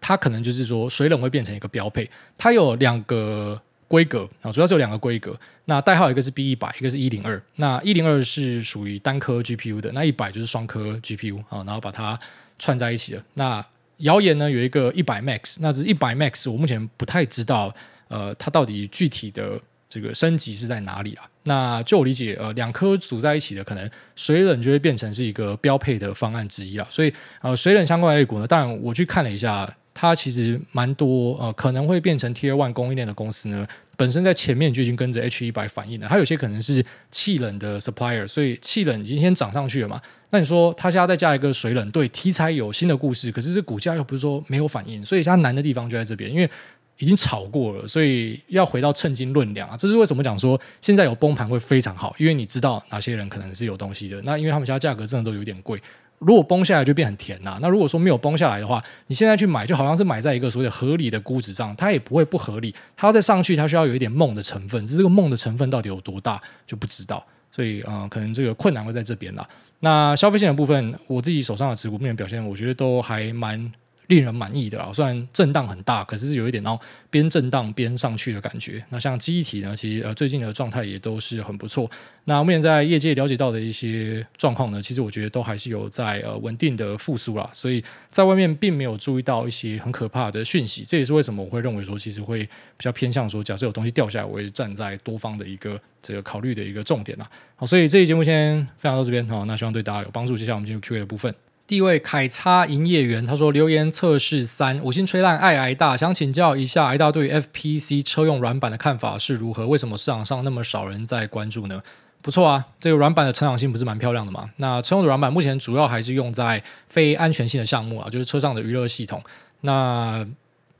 它可能就是说水冷会变成一个标配。它有两个。规格啊，主要是有两个规格。那代号一个是 B 一百，一个是一零二。那一零二是属于单颗 GPU 的，那一百就是双颗 GPU 啊，然后把它串在一起的。那谣言呢有一个一百 Max，那是一百 Max，我目前不太知道，呃，它到底具体的这个升级是在哪里啊？那就我理解，呃，两颗组在一起的，可能水冷就会变成是一个标配的方案之一了。所以，呃，水冷相关的类股呢，当然我去看了一下。它其实蛮多呃，可能会变成 Tier One 供应链的公司呢，本身在前面就已经跟着 H 一百反应了。它有些可能是气冷的 supplier，所以气冷已经先涨上去了嘛。那你说它现在再加一个水冷，对题材有新的故事，可是这股价又不是说没有反应，所以它难的地方就在这边，因为已经炒过了，所以要回到称斤论两啊。这是为什么讲说现在有崩盘会非常好，因为你知道哪些人可能是有东西的。那因为他们家价格真的都有点贵。如果崩下来就变很甜呐、那如果说没有崩下来的话，你现在去买就好像是买在一个所谓的合理的估值上，它也不会不合理。它要再上去，它需要有一点梦的成分，只是这个梦的成分到底有多大就不知道。所以，嗯、可能这个困难会在这边啦。那消费性的部分，我自己手上的持股目前表现，我觉得都还蛮。令人满意的啊，虽然震荡很大，可是有一点哦，边震荡边上去的感觉。那像记忆体呢，其实呃最近的状态也都是很不错。那目前在业界了解到的一些状况呢，其实我觉得都还是有在呃稳定的复苏啦。所以在外面并没有注意到一些很可怕的讯息。这也是为什么我会认为说，其实会比较偏向说，假设有东西掉下来，我会站在多方的一个这个考虑的一个重点啦。好，所以这期节目先分享到这边好，那希望对大家有帮助。接下来我们进入 Q&A 的部分。第一位凯叉营业员，他说留言测试三五星吹烂爱挨大，想请教一下挨大对于 FPC 车用软板的看法是如何？为什么市场上那么少人在关注呢？不错啊，这个软板的成长性不是蛮漂亮的吗？那车用的软板目前主要还是用在非安全性的项目啊，就是车上的娱乐系统。那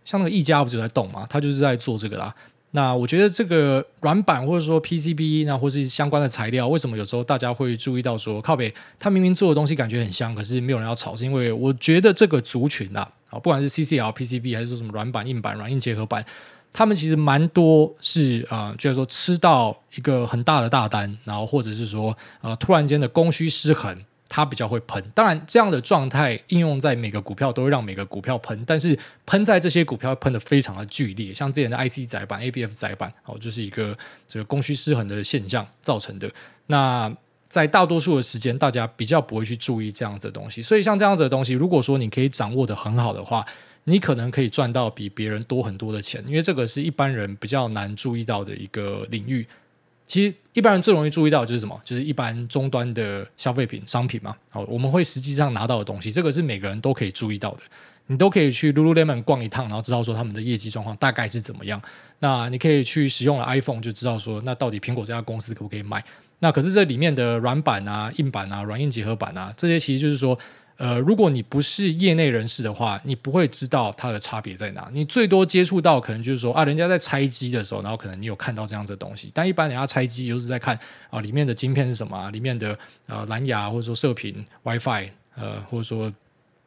像那个一家不是在动嘛，他就是在做这个啦。那我觉得这个软板或者说 PCB，那或是相关的材料，为什么有时候大家会注意到说靠北，它明明做的东西感觉很香，可是没有人要炒，是因为我觉得这个族群啊，啊，不管是 CCL、PCB 还是说什么软板、硬板、软硬结合板，他们其实蛮多是啊，就是说吃到一个很大的大单，然后或者是说呃突然间的供需失衡。它比较会喷，当然这样的状态应用在每个股票都会让每个股票喷，但是喷在这些股票喷得非常的剧烈，像之前的 IC 载板、ABF 载板，哦，就是一个这个供需失衡的现象造成的。那在大多数的时间，大家比较不会去注意这样子的东西，所以像这样子的东西，如果说你可以掌握得很好的话，你可能可以赚到比别人多很多的钱，因为这个是一般人比较难注意到的一个领域。其实一般人最容易注意到就是什么？就是一般终端的消费品商品嘛。好，我们会实际上拿到的东西，这个是每个人都可以注意到的。你都可以去 Lululemon 逛一趟，然后知道说他们的业绩状况大概是怎么样。那你可以去使用了 iPhone，就知道说那到底苹果这家公司可不可以买。那可是这里面的软板啊、硬板啊、软硬结合板啊，这些其实就是说。呃，如果你不是业内人士的话，你不会知道它的差别在哪。你最多接触到可能就是说啊，人家在拆机的时候，然后可能你有看到这样子的东西。但一般人家拆机就是在看啊，里面的晶片是什么啊，里面的呃蓝牙或者说射频 WiFi，呃或者说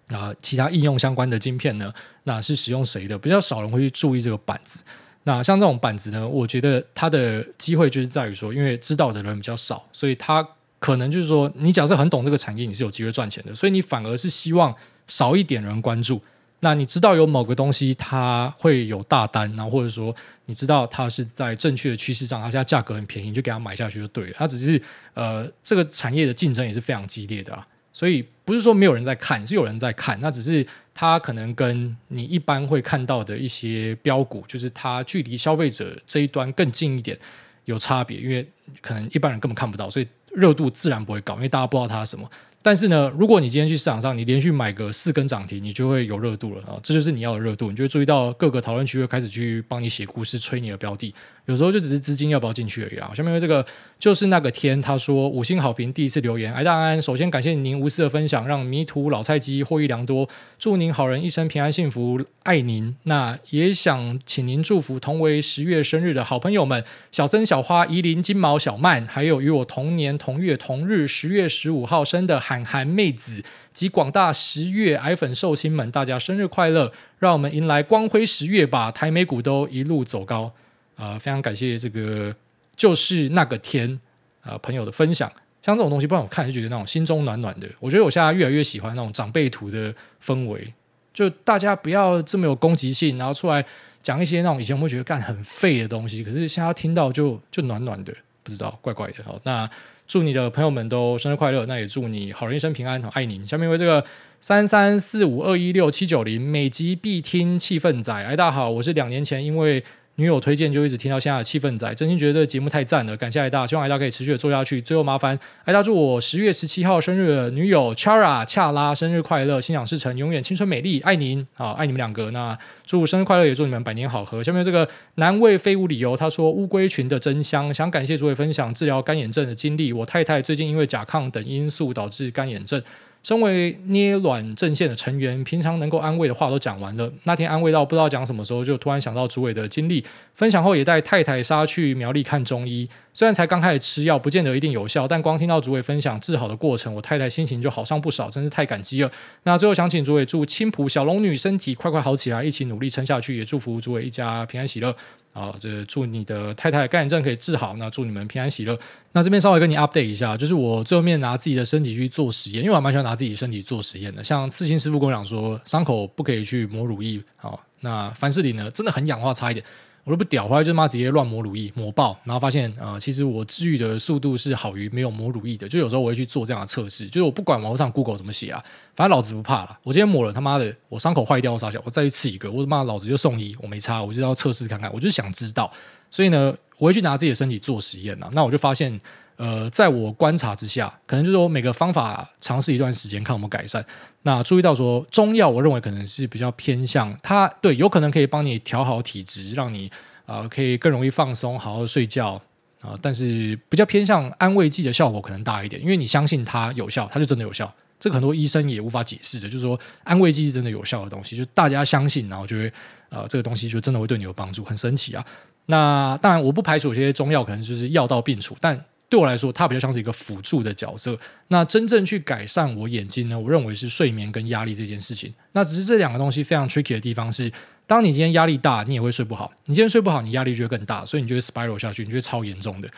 啊、其他应用相关的晶片呢，那是使用谁的？比较少人会去注意这个板子。那像这种板子呢，我觉得它的机会就是在于说，因为知道的人比较少，所以它。可能就是说，你假设很懂这个产业，你是有机会赚钱的，所以你反而是希望少一点人关注。那你知道有某个东西它会有大单，然后或者说你知道它是在正确的趋势上，它现在价格很便宜，你就给它买下去就对了。它只是呃，这个产业的竞争也是非常激烈的啊，所以不是说没有人在看，是有人在看。那只是它可能跟你一般会看到的一些标股，就是它距离消费者这一端更近一点有差别，因为可能一般人根本看不到，所以。热度自然不会高，因为大家不知道它是什么。但是呢，如果你今天去市场上，你连续买个四根涨停，你就会有热度了啊！这就是你要的热度，你就会注意到各个讨论区会开始去帮你写故事，吹你的标的。有时候就只是资金要不要进去而已啦。下面这个就是那个天，他说五星好评，第一次留言，哎，大安，首先感谢您无私的分享，让迷途老菜鸡获益良多。祝您好人一生平安幸福，爱您。那也想请您祝福同为十月生日的好朋友们：小森、小花、夷陵、金毛、小曼，还有与我同年同月同日十月十五号生的海韩妹子及广大十月矮粉寿星们，大家生日快乐！让我们迎来光辉十月吧，台美股都一路走高。呃，非常感谢这个就是那个天啊、朋友的分享，像这种东西，不然我看就觉得那种心中暖暖的。我觉得我现在越来越喜欢那种长辈图的氛围，就大家不要这么有攻击性，然后出来讲一些那种以前我们会觉得干很废的东西，可是现在听到就就暖暖的，不知道怪怪的。好，那祝你的朋友们都生日快乐，那也祝你好人一生平安，好爱你。下面为这个三三四五二一六七九零每集必听气氛仔，哎，大家好，我是两年前因为。女友推荐就一直听到现在的气氛仔，真心觉得这个节目太赞了，感谢艾大，希望艾大可以持续的做下去。最后麻烦艾大祝我十月十七号生日的女友 Chara 恰拉生日快乐，心想事成，永远青春美丽，爱您啊，爱你们两个。那祝生日快乐，也祝你们百年好合。下面这个难为非无理由，他说乌龟群的真香，想感谢诸位分享治疗干眼症的经历。我太太最近因为甲亢等因素导致干眼症。身为捏卵阵线的成员，平常能够安慰的话都讲完了。那天安慰到不知道讲什么时候，就突然想到主委的经历，分享后也带太太杀去苗栗看中医。虽然才刚开始吃药，不见得一定有效，但光听到主委分享治好的过程，我太太心情就好上不少，真是太感激了。那最后想请主委祝青浦小龙女身体快快好起来，一起努力撑下去，也祝福主委一家平安喜乐。啊，这祝你的太太干眼症可以治好，那祝你们平安喜乐。那这边稍微跟你 update 一下，就是我最后面拿自己的身体去做实验，因为我还蛮喜欢拿自己身体做实验的。像刺青师傅跟我讲说，伤口不可以去抹乳液，好，那凡士林呢，真的很氧化，差一点。我都不屌，后来就妈直接乱抹乳液，抹爆，然后发现啊、呃，其实我治愈的速度是好于没有抹乳液的。就有时候我会去做这样的测试，就是我不管网络上 Google 怎么写啊，反正老子不怕了。我今天抹了他妈的，我伤口坏掉，我傻笑，我再去刺一个，我他妈老子就送医，我没差，我就要测试看看，我就想知道。所以呢，我会去拿自己的身体做实验啊，那我就发现。呃，在我观察之下，可能就是说每个方法尝试一段时间，看有没有改善。那注意到说中药，我认为可能是比较偏向它，对，有可能可以帮你调好体质，让你呃可以更容易放松，好好睡觉啊、但是比较偏向安慰剂的效果可能大一点，因为你相信它有效，它就真的有效。这个很多医生也无法解释的，就是说安慰剂是真的有效的东西，就大家相信，然后就会呃这个东西就真的会对你有帮助，很神奇啊。那当然，我不排除有些中药可能就是药到病除，但 对我来说，它比较像是一个辅助的角色。那真正去改善我眼睛呢？我认为是睡眠跟压力这件事情。那只是这两个东西非常 tricky 的地方是，当你今天压力大，你也会睡不好。你今天睡不好，你压力就会更大，所以你就会 spiral 下去，你就会超严重的。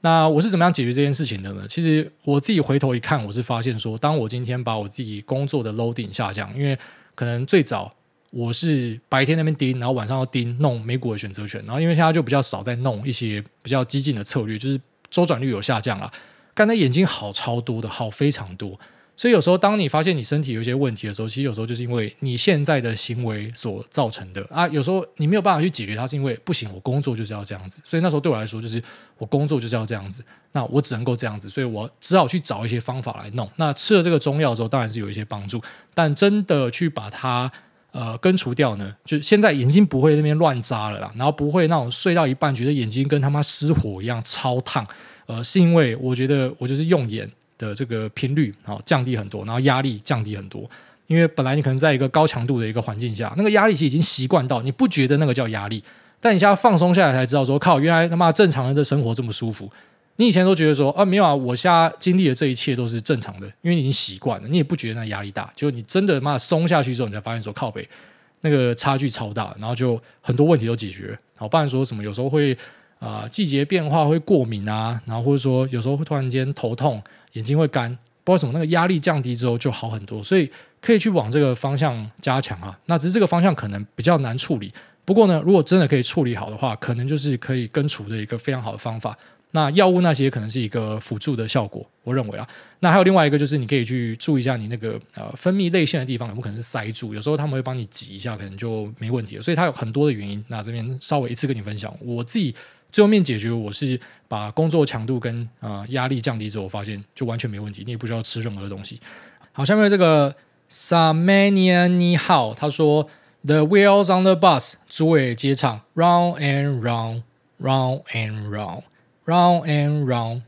那我是怎么样解决这件事情的呢？其实我自己回头一看，我是发现说，当我今天把我自己工作的 loading 下降，因为可能最早我是白天那边盯，然后晚上要盯弄美股的选择权，然后因为现在就比较少在弄一些比较激进的策略，就是。周转率有下降了，刚才眼睛好超多的，好非常多。所以有时候当你发现你身体有一些问题的时候，其实有时候就是因为你现在的行为所造成的啊。有时候你没有办法去解决它，是因为不行，我工作就是要这样子。所以那时候对我来说，就是我工作就是要这样子，那我只能够这样子，所以我只好去找一些方法来弄。那吃了这个中药之后，当然是有一些帮助，但真的去把它。呃，根除掉呢，就现在眼睛不会那边乱眨了啦，然后不会那种睡到一半觉得眼睛跟他妈失火一样超烫，呃，是因为我觉得我就是用眼的这个频率啊、降低很多，然后压力降低很多，因为本来你可能在一个高强度的一个环境下，那个压力其实已经习惯到你不觉得那个叫压力，但你现在放松下来才知道说靠，原来他妈正常人的生活这么舒服。你以前都觉得说啊，没有啊，我现在经历的这一切都是正常的，因为你已经习惯了，你也不觉得那压力大。就你真的妈松下去之后，你才发现说靠北那个差距超大，然后就很多问题都解决。好，不然说什么有时候会啊、季节变化会过敏啊，然后或者说有时候会突然间头痛、眼睛会干，不知道什么那个压力降低之后就好很多，所以可以去往这个方向加强啊。那只是这个方向可能比较难处理，不过呢，如果真的可以处理好的话，可能就是可以根除的一个非常好的方法。那药物那些可能是一个辅助的效果，我认为啊。那还有另外一个就是，你可以去注意一下你那个呃分泌泪腺的地方有没有可能是塞住，有时候他们会帮你挤一下，可能就没问题了。所以它有很多的原因。那这边稍微一次跟你分享，我自己最后面解决，我是把工作强度跟呃压力降低之后，我发现就完全没问题，你也不需要吃任何东西。好，下面这个 Samania 你好，他说 The wheels on the bus，主委接唱 Round and round，round and round Round and round。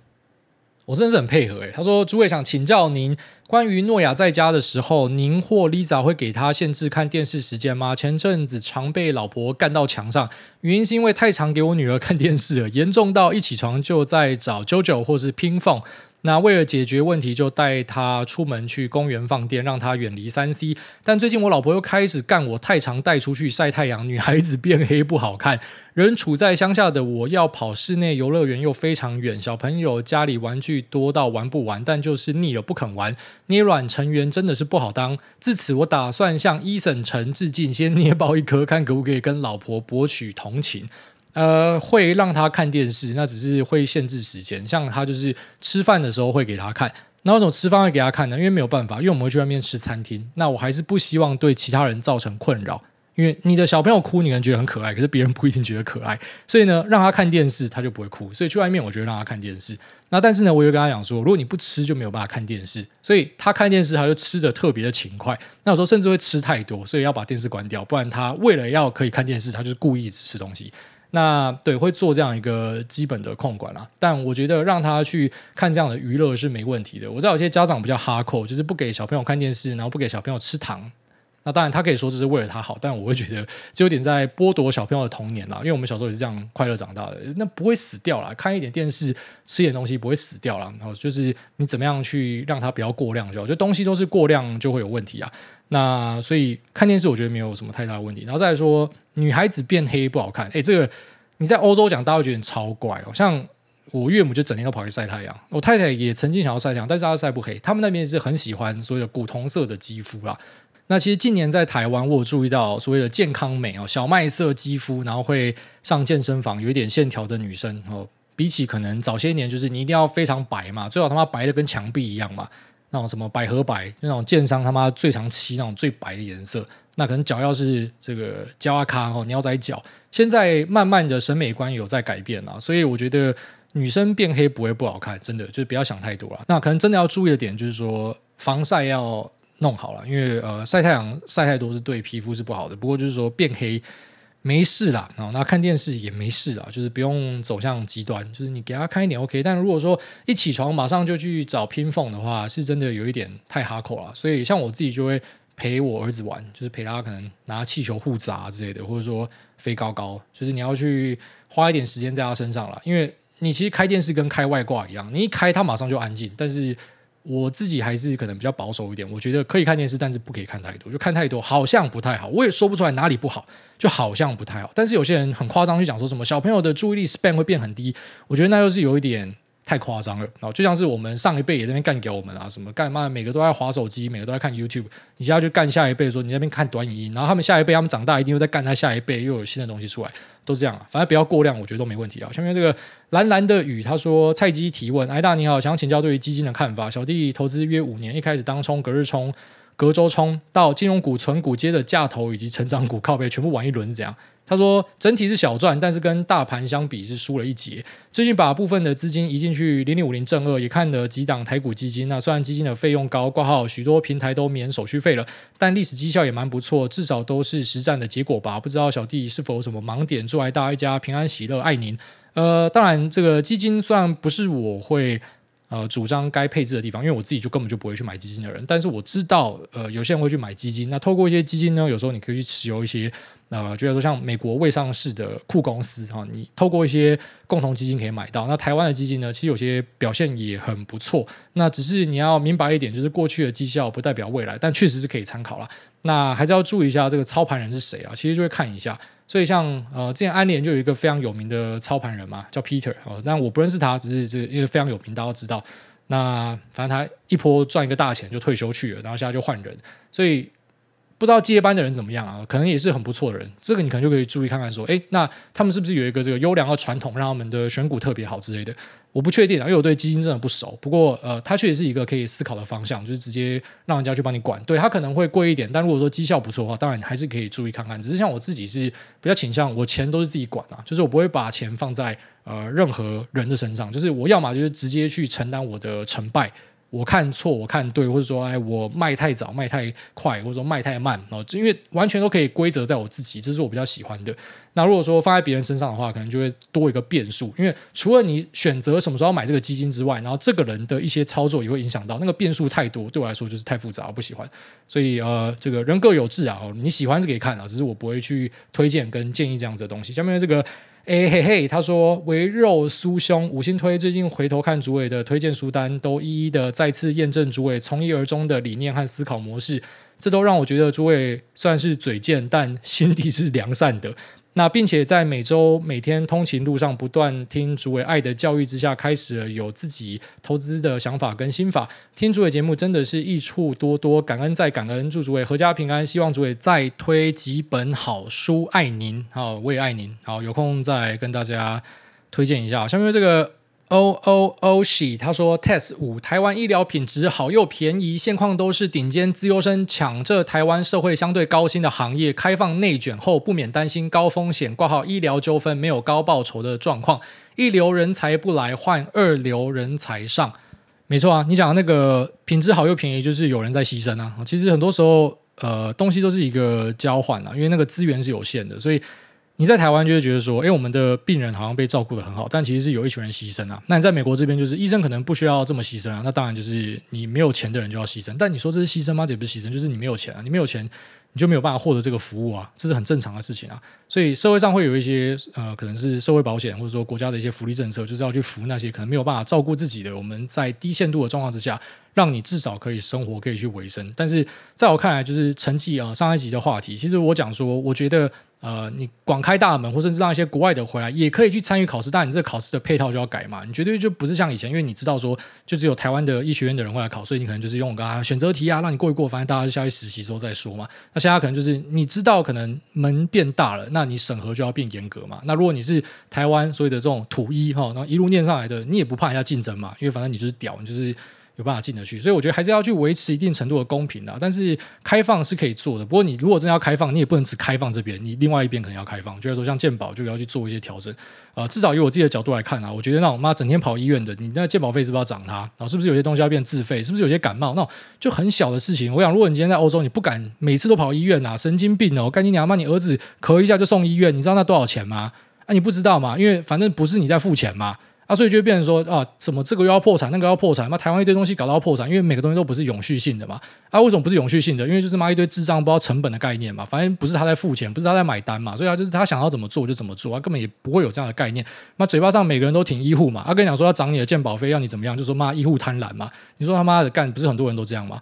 我真的是很配合诶，他说：“诸位想请教您，关于诺亚在家的时候，您或 Lisa 会给他限制看电视时间吗？前阵子常被老婆干到墙上，原因是因为太常给我女儿看电视了，严重到一起床就在找 JoJo 或是拼缝。”那为了解决问题，就带他出门去公园放电，让他远离三 C。但最近我老婆又开始干我太常带出去晒太阳，女孩子变黑不好看。人处在乡下的我要跑室内游乐园又非常远，小朋友家里玩具多到玩不完，但就是腻了不肯玩。捏软成员真的是不好当。自此我打算向伊森城致敬，先捏爆一颗，看可不可以跟老婆博取同情。呃，会让他看电视，那只是会限制时间。像他就是吃饭的时候会给他看，那为什么吃饭会给他看呢？因为没有办法，因为我们会去外面吃餐厅。那我还是不希望对其他人造成困扰，因为你的小朋友哭，你可能觉得很可爱，可是别人不一定觉得可爱。所以呢，让他看电视，他就不会哭。所以去外面，我觉得让他看电视。那但是呢，我又跟他讲说，如果你不吃，就没有办法看电视。所以他看电视，他就吃的特别的勤快。那有时候甚至会吃太多，所以要把电视关掉，不然他为了要可以看电视，他就是故意吃东西。那对，会做这样一个基本的控管啦，但我觉得让他去看这样的娱乐是没问题的。我知道有些家长比较哈扣，就是不给小朋友看电视，然后不给小朋友吃糖。那当然他可以说这是为了他好，但我会觉得这有点在剥夺小朋友的童年啦。因为我们小时候也是这样快乐长大的，那不会死掉啦，看一点电视，吃一点东西不会死掉啦。然后就是你怎么样去让他不要过量就好，就东西都是过量就会有问题啊。那所以看电视我觉得没有什么太大的问题。然后再来说。女孩子变黑不好看，哎，这个你在欧洲讲，大家会觉得超怪哦。像我岳母就整天都跑去晒太阳，我太太也曾经想要晒太阳，但是她晒不黑。他们那边是很喜欢所谓的古铜色的肌肤啦。那其实近年在台湾，我有注意到所谓的健康美哦，小麦色肌肤，然后会上健身房，有一点线条的女生哦，比起可能早些年，就是你一定要非常白嘛，最好他妈白的跟墙壁一样嘛，那种什么百合白，那种建商他妈最常漆那种最白的颜色。那可能脚要是这个胶啊卡哦，鸟仔脚。现在慢慢的审美观有在改变了，所以我觉得女生变黑不会不好看，真的就是不要想太多了。那可能真的要注意的点就是说防晒要弄好了，因为呃晒太阳晒太多是对皮肤是不好的。不过就是说变黑没事啦，然后那看电视也没事啦，就是不用走向极端，就是你给他看一点 OK。但如果说一起床马上就去找拼缝的话，是真的有一点太哈口了。所以像我自己就会。陪我儿子玩，就是陪他可能拿气球互砸之类的，或者说飞高高，就是你要去花一点时间在他身上了。因为你其实开电视跟开外挂一样，你一开他马上就安静。但是我自己还是可能比较保守一点，我觉得可以看电视，但是不可以看太多，就看太多好像不太好。我也说不出来哪里不好，就好像不太好。但是有些人很夸张去讲说什么小朋友的注意力 span 会变很低，我觉得那又是有一点。太夸张了，然后就像是我们上一辈也在那边干给我们啊，什么干嘛，每个都在划手机，每个都在看 YouTube。你现在就干下一辈，说你那边看短影音，然后他们下一辈，他们长大一定又在干他下一辈，又有新的东西出来，都这样啊。反正不要过量，我觉得都没问题啊。下面这个蓝蓝的雨，他说菜鸡提问，哎大你好，想请教对于基金的看法。小弟投资约五年，一开始当冲、隔日冲、隔周冲，到金融股、存股，接着价投以及成长股靠背，全部玩一轮是这样。他说整体是小赚，但是跟大盘相比是输了一截。最近把部分的资金移进去零零五零正二，也看了几档台股基金。那虽然基金的费用高，挂号许多平台都免手续费了，但历史绩效也蛮不错，至少都是实战的结果吧。不知道小弟是否有什么盲点？祝爱大家平安喜乐，爱您。呃，当然这个基金虽然不是我会。呃，主张该配置的地方，因为我自己就根本就不会去买基金的人，但是我知道，呃，有些人会去买基金。那透过一些基金呢，有时候你可以去持有一些，呃，就比如说像美国未上市的酷公司哈，你透过一些共同基金可以买到。那台湾的基金呢，其实有些表现也很不错。那只是你要明白一点，就是过去的绩效不代表未来，但确实是可以参考啦。那还是要注意一下这个操盘人是谁啊？其实就会看一下。所以像呃，之前安联就有一个非常有名的操盘人嘛，叫 Peter 哦，但我不认识他，只是这因为非常有名，大家都知道。那反正他一波赚一个大钱就退休去了，然后现在就换人，所以不知道接班的人怎么样啊？可能也是很不错的人，这个你可能就可以注意看看说，诶，那他们是不是有一个这个优良的传统，让他们的选股特别好之类的？我不确定啊，因为我对基金真的不熟。不过呃，它确实是一个可以思考的方向，就是直接让人家去帮你管。对，它可能会贵一点，但如果说绩效不错的话，当然还是可以注意看看。只是像我自己是比较倾向，我钱都是自己管啊，就是我不会把钱放在呃任何人的身上，就是我要么就是直接去承担我的成败。我看错，我看对，或者说，哎，我卖太早，卖太快，或者说卖太慢，哦，因为完全都可以归责在我自己，这是我比较喜欢的。那如果说放在别人身上的话，可能就会多一个变数，因为除了你选择什么时候要买这个基金之外，然后这个人的一些操作也会影响到，那个变数太多，对我来说就是太复杂，我不喜欢。所以呃，这个人各有志啊，你喜欢是可以看的，只是我不会去推荐跟建议这样子的东西。下面这个。哎嘿嘿，他说围肉酥胸五星推，最近回头看主委的推荐书单，都一一的再次验证主委从一而终的理念和思考模式，这都让我觉得主委算是嘴贱，但心地是良善的。那并且在每周每天通勤路上不断听主委爱的教育之下，开始了有自己投资的想法跟心法。听主委节目真的是益处多多，感恩再感恩。祝主委阖家平安，希望主委再推几本好书，爱您。好，我也爱您。好，有空再跟大家推荐一下。下面这个。O O O 喜他说，Test 五台湾医疗品质好又便宜，现况都是顶尖资优生抢着台湾社会相对高薪的行业，开放内卷后不免担心高风险挂号医疗纠纷没有高报酬的状况，一流人才不来换二流人才上，没错啊，你讲那个品质好又便宜，就是有人在牺牲啊。其实很多时候，呃，东西都是一个交换啊，因为那个资源是有限的，所以。你在台湾就会觉得说，哎，我们的病人好像被照顾得很好，但其实是有一群人牺牲啊。那你在美国这边，就是医生可能不需要这么牺牲啊。那当然就是你没有钱的人就要牺牲。但你说这是牺牲吗？这也不是牺牲，就是你没有钱啊。你没有钱，你就没有办法获得这个服务啊，这是很正常的事情啊。所以社会上会有一些呃，可能是社会保险或者说国家的一些福利政策，就是要去扶那些可能没有办法照顾自己的。我们在低限度的状况之下，让你至少可以生活，可以去维生。但是在我看来，就是成绩啊，上一集的话题，其实我讲说，我觉得。呃，你广开大门，或者是让一些国外的回来，也可以去参与考试。但你这个考试的配套就要改嘛，你绝对就不是像以前，因为你知道说，就只有台湾的医学院的人会来考，所以你可能就是用个选择题啊，让你过一过，反正大家就下去实习之后再说嘛。那现在可能就是你知道，可能门变大了，那你审核就要变严格嘛。那如果你是台湾所有的这种土医哈，然后一路念上来的，你也不怕人家竞争嘛，因为反正你就是屌，你就是。有办法进得去，所以我觉得还是要去维持一定程度的公平的。但是开放是可以做的，不过你如果真的要开放，你也不能只开放这边，你另外一边可能要开放。就是说，像健保就要去做一些调整。呃，至少以我自己的角度来看啊，我觉得那种妈整天跑医院的，你那健保费是不是要涨它？然后是不是有些东西要变自费？是不是有些感冒那种就很小的事情？我想，如果你今天在欧洲，你不敢每次都跑医院啊，神经病哦！赶紧娘妈，你儿子咳一下就送医院，你知道那多少钱吗？啊，你不知道吗？因为反正不是你在付钱嘛。啊，所以就会变成说啊，什么这个又要破产，那个要破产，那台湾一堆东西搞到破产，因为每个东西都不是永续性的嘛。啊，为什么不是永续性的？因为就是妈一堆智障不知道成本的概念嘛。反正不是他在付钱，不是他在买单嘛，所以他就是他想要怎么做就怎么做，他根本也不会有这样的概念。那嘴巴上每个人都挺医护嘛，他跟你讲说要涨你的健保费，要你怎么样，就说妈医护贪婪嘛。你说他妈的干，不是很多人都这样吗？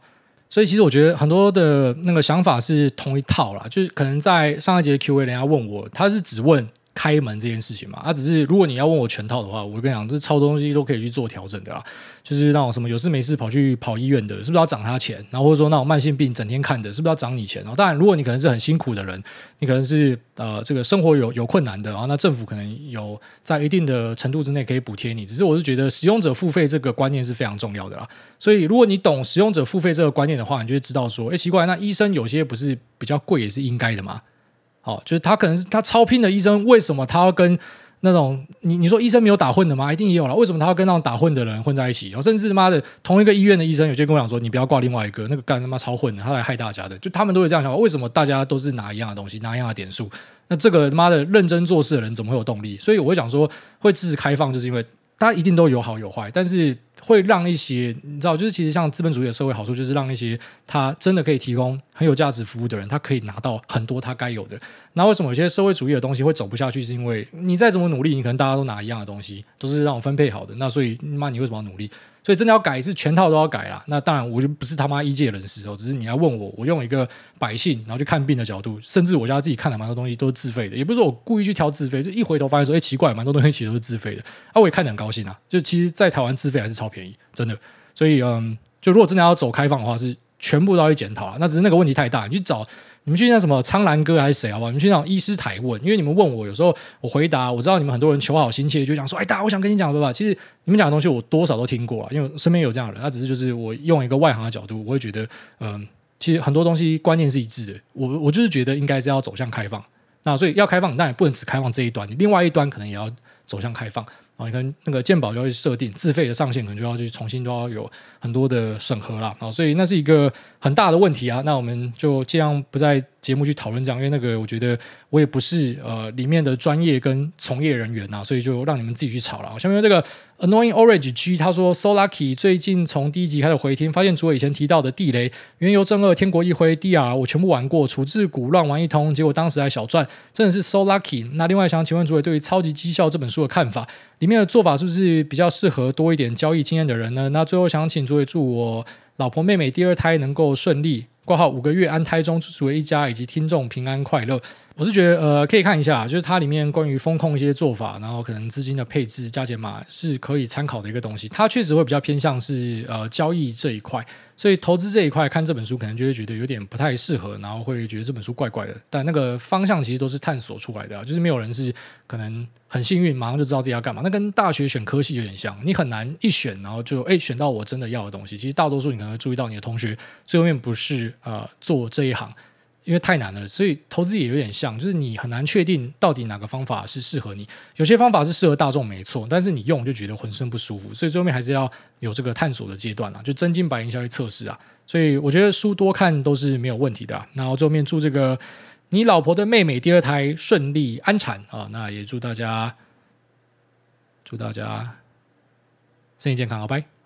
所以其实我觉得很多的那个想法是同一套啦，就是可能在上一节 Q&A 人家问我，他是只问。开门这件事情嘛，啊，只是如果你要问我全套的话，我跟你讲，这超东西都可以去做调整的啦。就是那种什么有事没事跑去跑医院的，是不是要涨他钱？然后或者说那种慢性病整天看的，是不是要涨你钱？然后当然，如果你可能是很辛苦的人，你可能是呃这个生活有有困难的，然后那政府可能有在一定的程度之内可以补贴你。只是我是觉得使用者付费这个观念是非常重要的啦。所以如果你懂使用者付费这个观念的话，你就会知道说，哎，奇怪，那医生有些不是比较贵也是应该的吗？哦，就是他可能是他超拼的医生，为什么他要跟那种你你说医生没有打混的吗？一定也有了。为什么他要跟那种打混的人混在一起？然后甚至他妈的同一个医院的医生，有些跟我讲说，你不要挂另外一个，那个干他妈超混的，他来害大家的。就他们都会这样想法，为什么大家都是拿一样的东西，拿一样的点数？那这个他妈的认真做事的人怎么会有动力？所以我会讲说，会支持开放，就是因为大家一定都有好有坏，但是。会让一些你知道，就是其实像资本主义的社会好处，就是让一些他真的可以提供很有价值服务的人，他可以拿到很多他该有的。那为什么有些社会主义的东西会走不下去？是因为你再怎么努力，你可能大家都拿一样的东西，都是让我分配好的。那所以那，你为什么要努力？所以真的要改，是全套都要改啦。那当然，我就不是他妈医界人士哦，只是你要问我，我用一个百姓然后去看病的角度，甚至我家自己看了蛮多东西都是自费的，也不是说我故意去挑自费，就一回头发现说，哎，奇怪，蛮多东西其实都是自费的。啊，我也看得很高兴啊，就其实，在台湾自费还是超便宜，真的。所以，嗯，就如果真的要走开放的话，是全部都要去检讨啊。那只是那个问题太大，你去找。你们去那什么苍兰哥还是谁好不好？你们去那种医师台问，因为你们问我，有时候我回答，我知道你们很多人求好心切，就讲说，哎，大家我想跟你讲，对吧？其实你们讲的东西我多少都听过啊，因为身边有这样的人，他只是就是我用一个外行的角度，我会觉得，嗯、其实很多东西观念是一致的。我我就是觉得应该是要走向开放，那所以要开放，但也不能只开放这一端，你另外一端可能也要走向开放。啊，你看那个鉴宝就会设定自费的上限，可能就要去重新都要有很多的审核了。啊，所以那是一个很大的问题啊。那我们就尽量不再节目去讨论这样，因为那个我觉得我也不是呃里面的专业跟从业人员呐，所以就让你们自己去吵了。下面这个 Annoying Orange G 他说，So Lucky 最近从第一集开始回听，发现主委以前提到的地雷、原油正二、天国一辉、DR 我全部玩过，处置股乱玩一通，结果当时还小赚，真的是 So Lucky。那另外想请问主委对于《超级绩效》这本书的看法，里面的做法是不是比较适合多一点交易经验的人呢？那最后想请主委祝我老婆妹妹第二胎能够顺利。挂号五个月安胎中，祝诸位一家以及听众平安快乐。我是觉得，呃，可以看一下，就是它里面关于风控一些做法，然后可能资金的配置、加减码是可以参考的一个东西。它确实会比较偏向是呃交易这一块，所以投资这一块看这本书可能就会觉得有点不太适合，然后会觉得这本书怪怪的。但那个方向其实都是探索出来的，就是没有人是可能很幸运马上就知道自己要干嘛。那跟大学选科系有点像，你很难一选然后就哎选到我真的要的东西。其实大多数你可能会注意到你的同学最后面不是呃做这一行。因为太难了，所以投资也有点像，就是你很难确定到底哪个方法是适合你。有些方法是适合大众没错，但是你用就觉得浑身不舒服，所以最后面还是要有这个探索的阶段啊，就真金白银下去测试啊。所以我觉得书多看都是没有问题的啊。然后最后面祝这个你老婆的妹妹第二胎顺利安产啊，那也祝大家祝大家身体健康，好拜。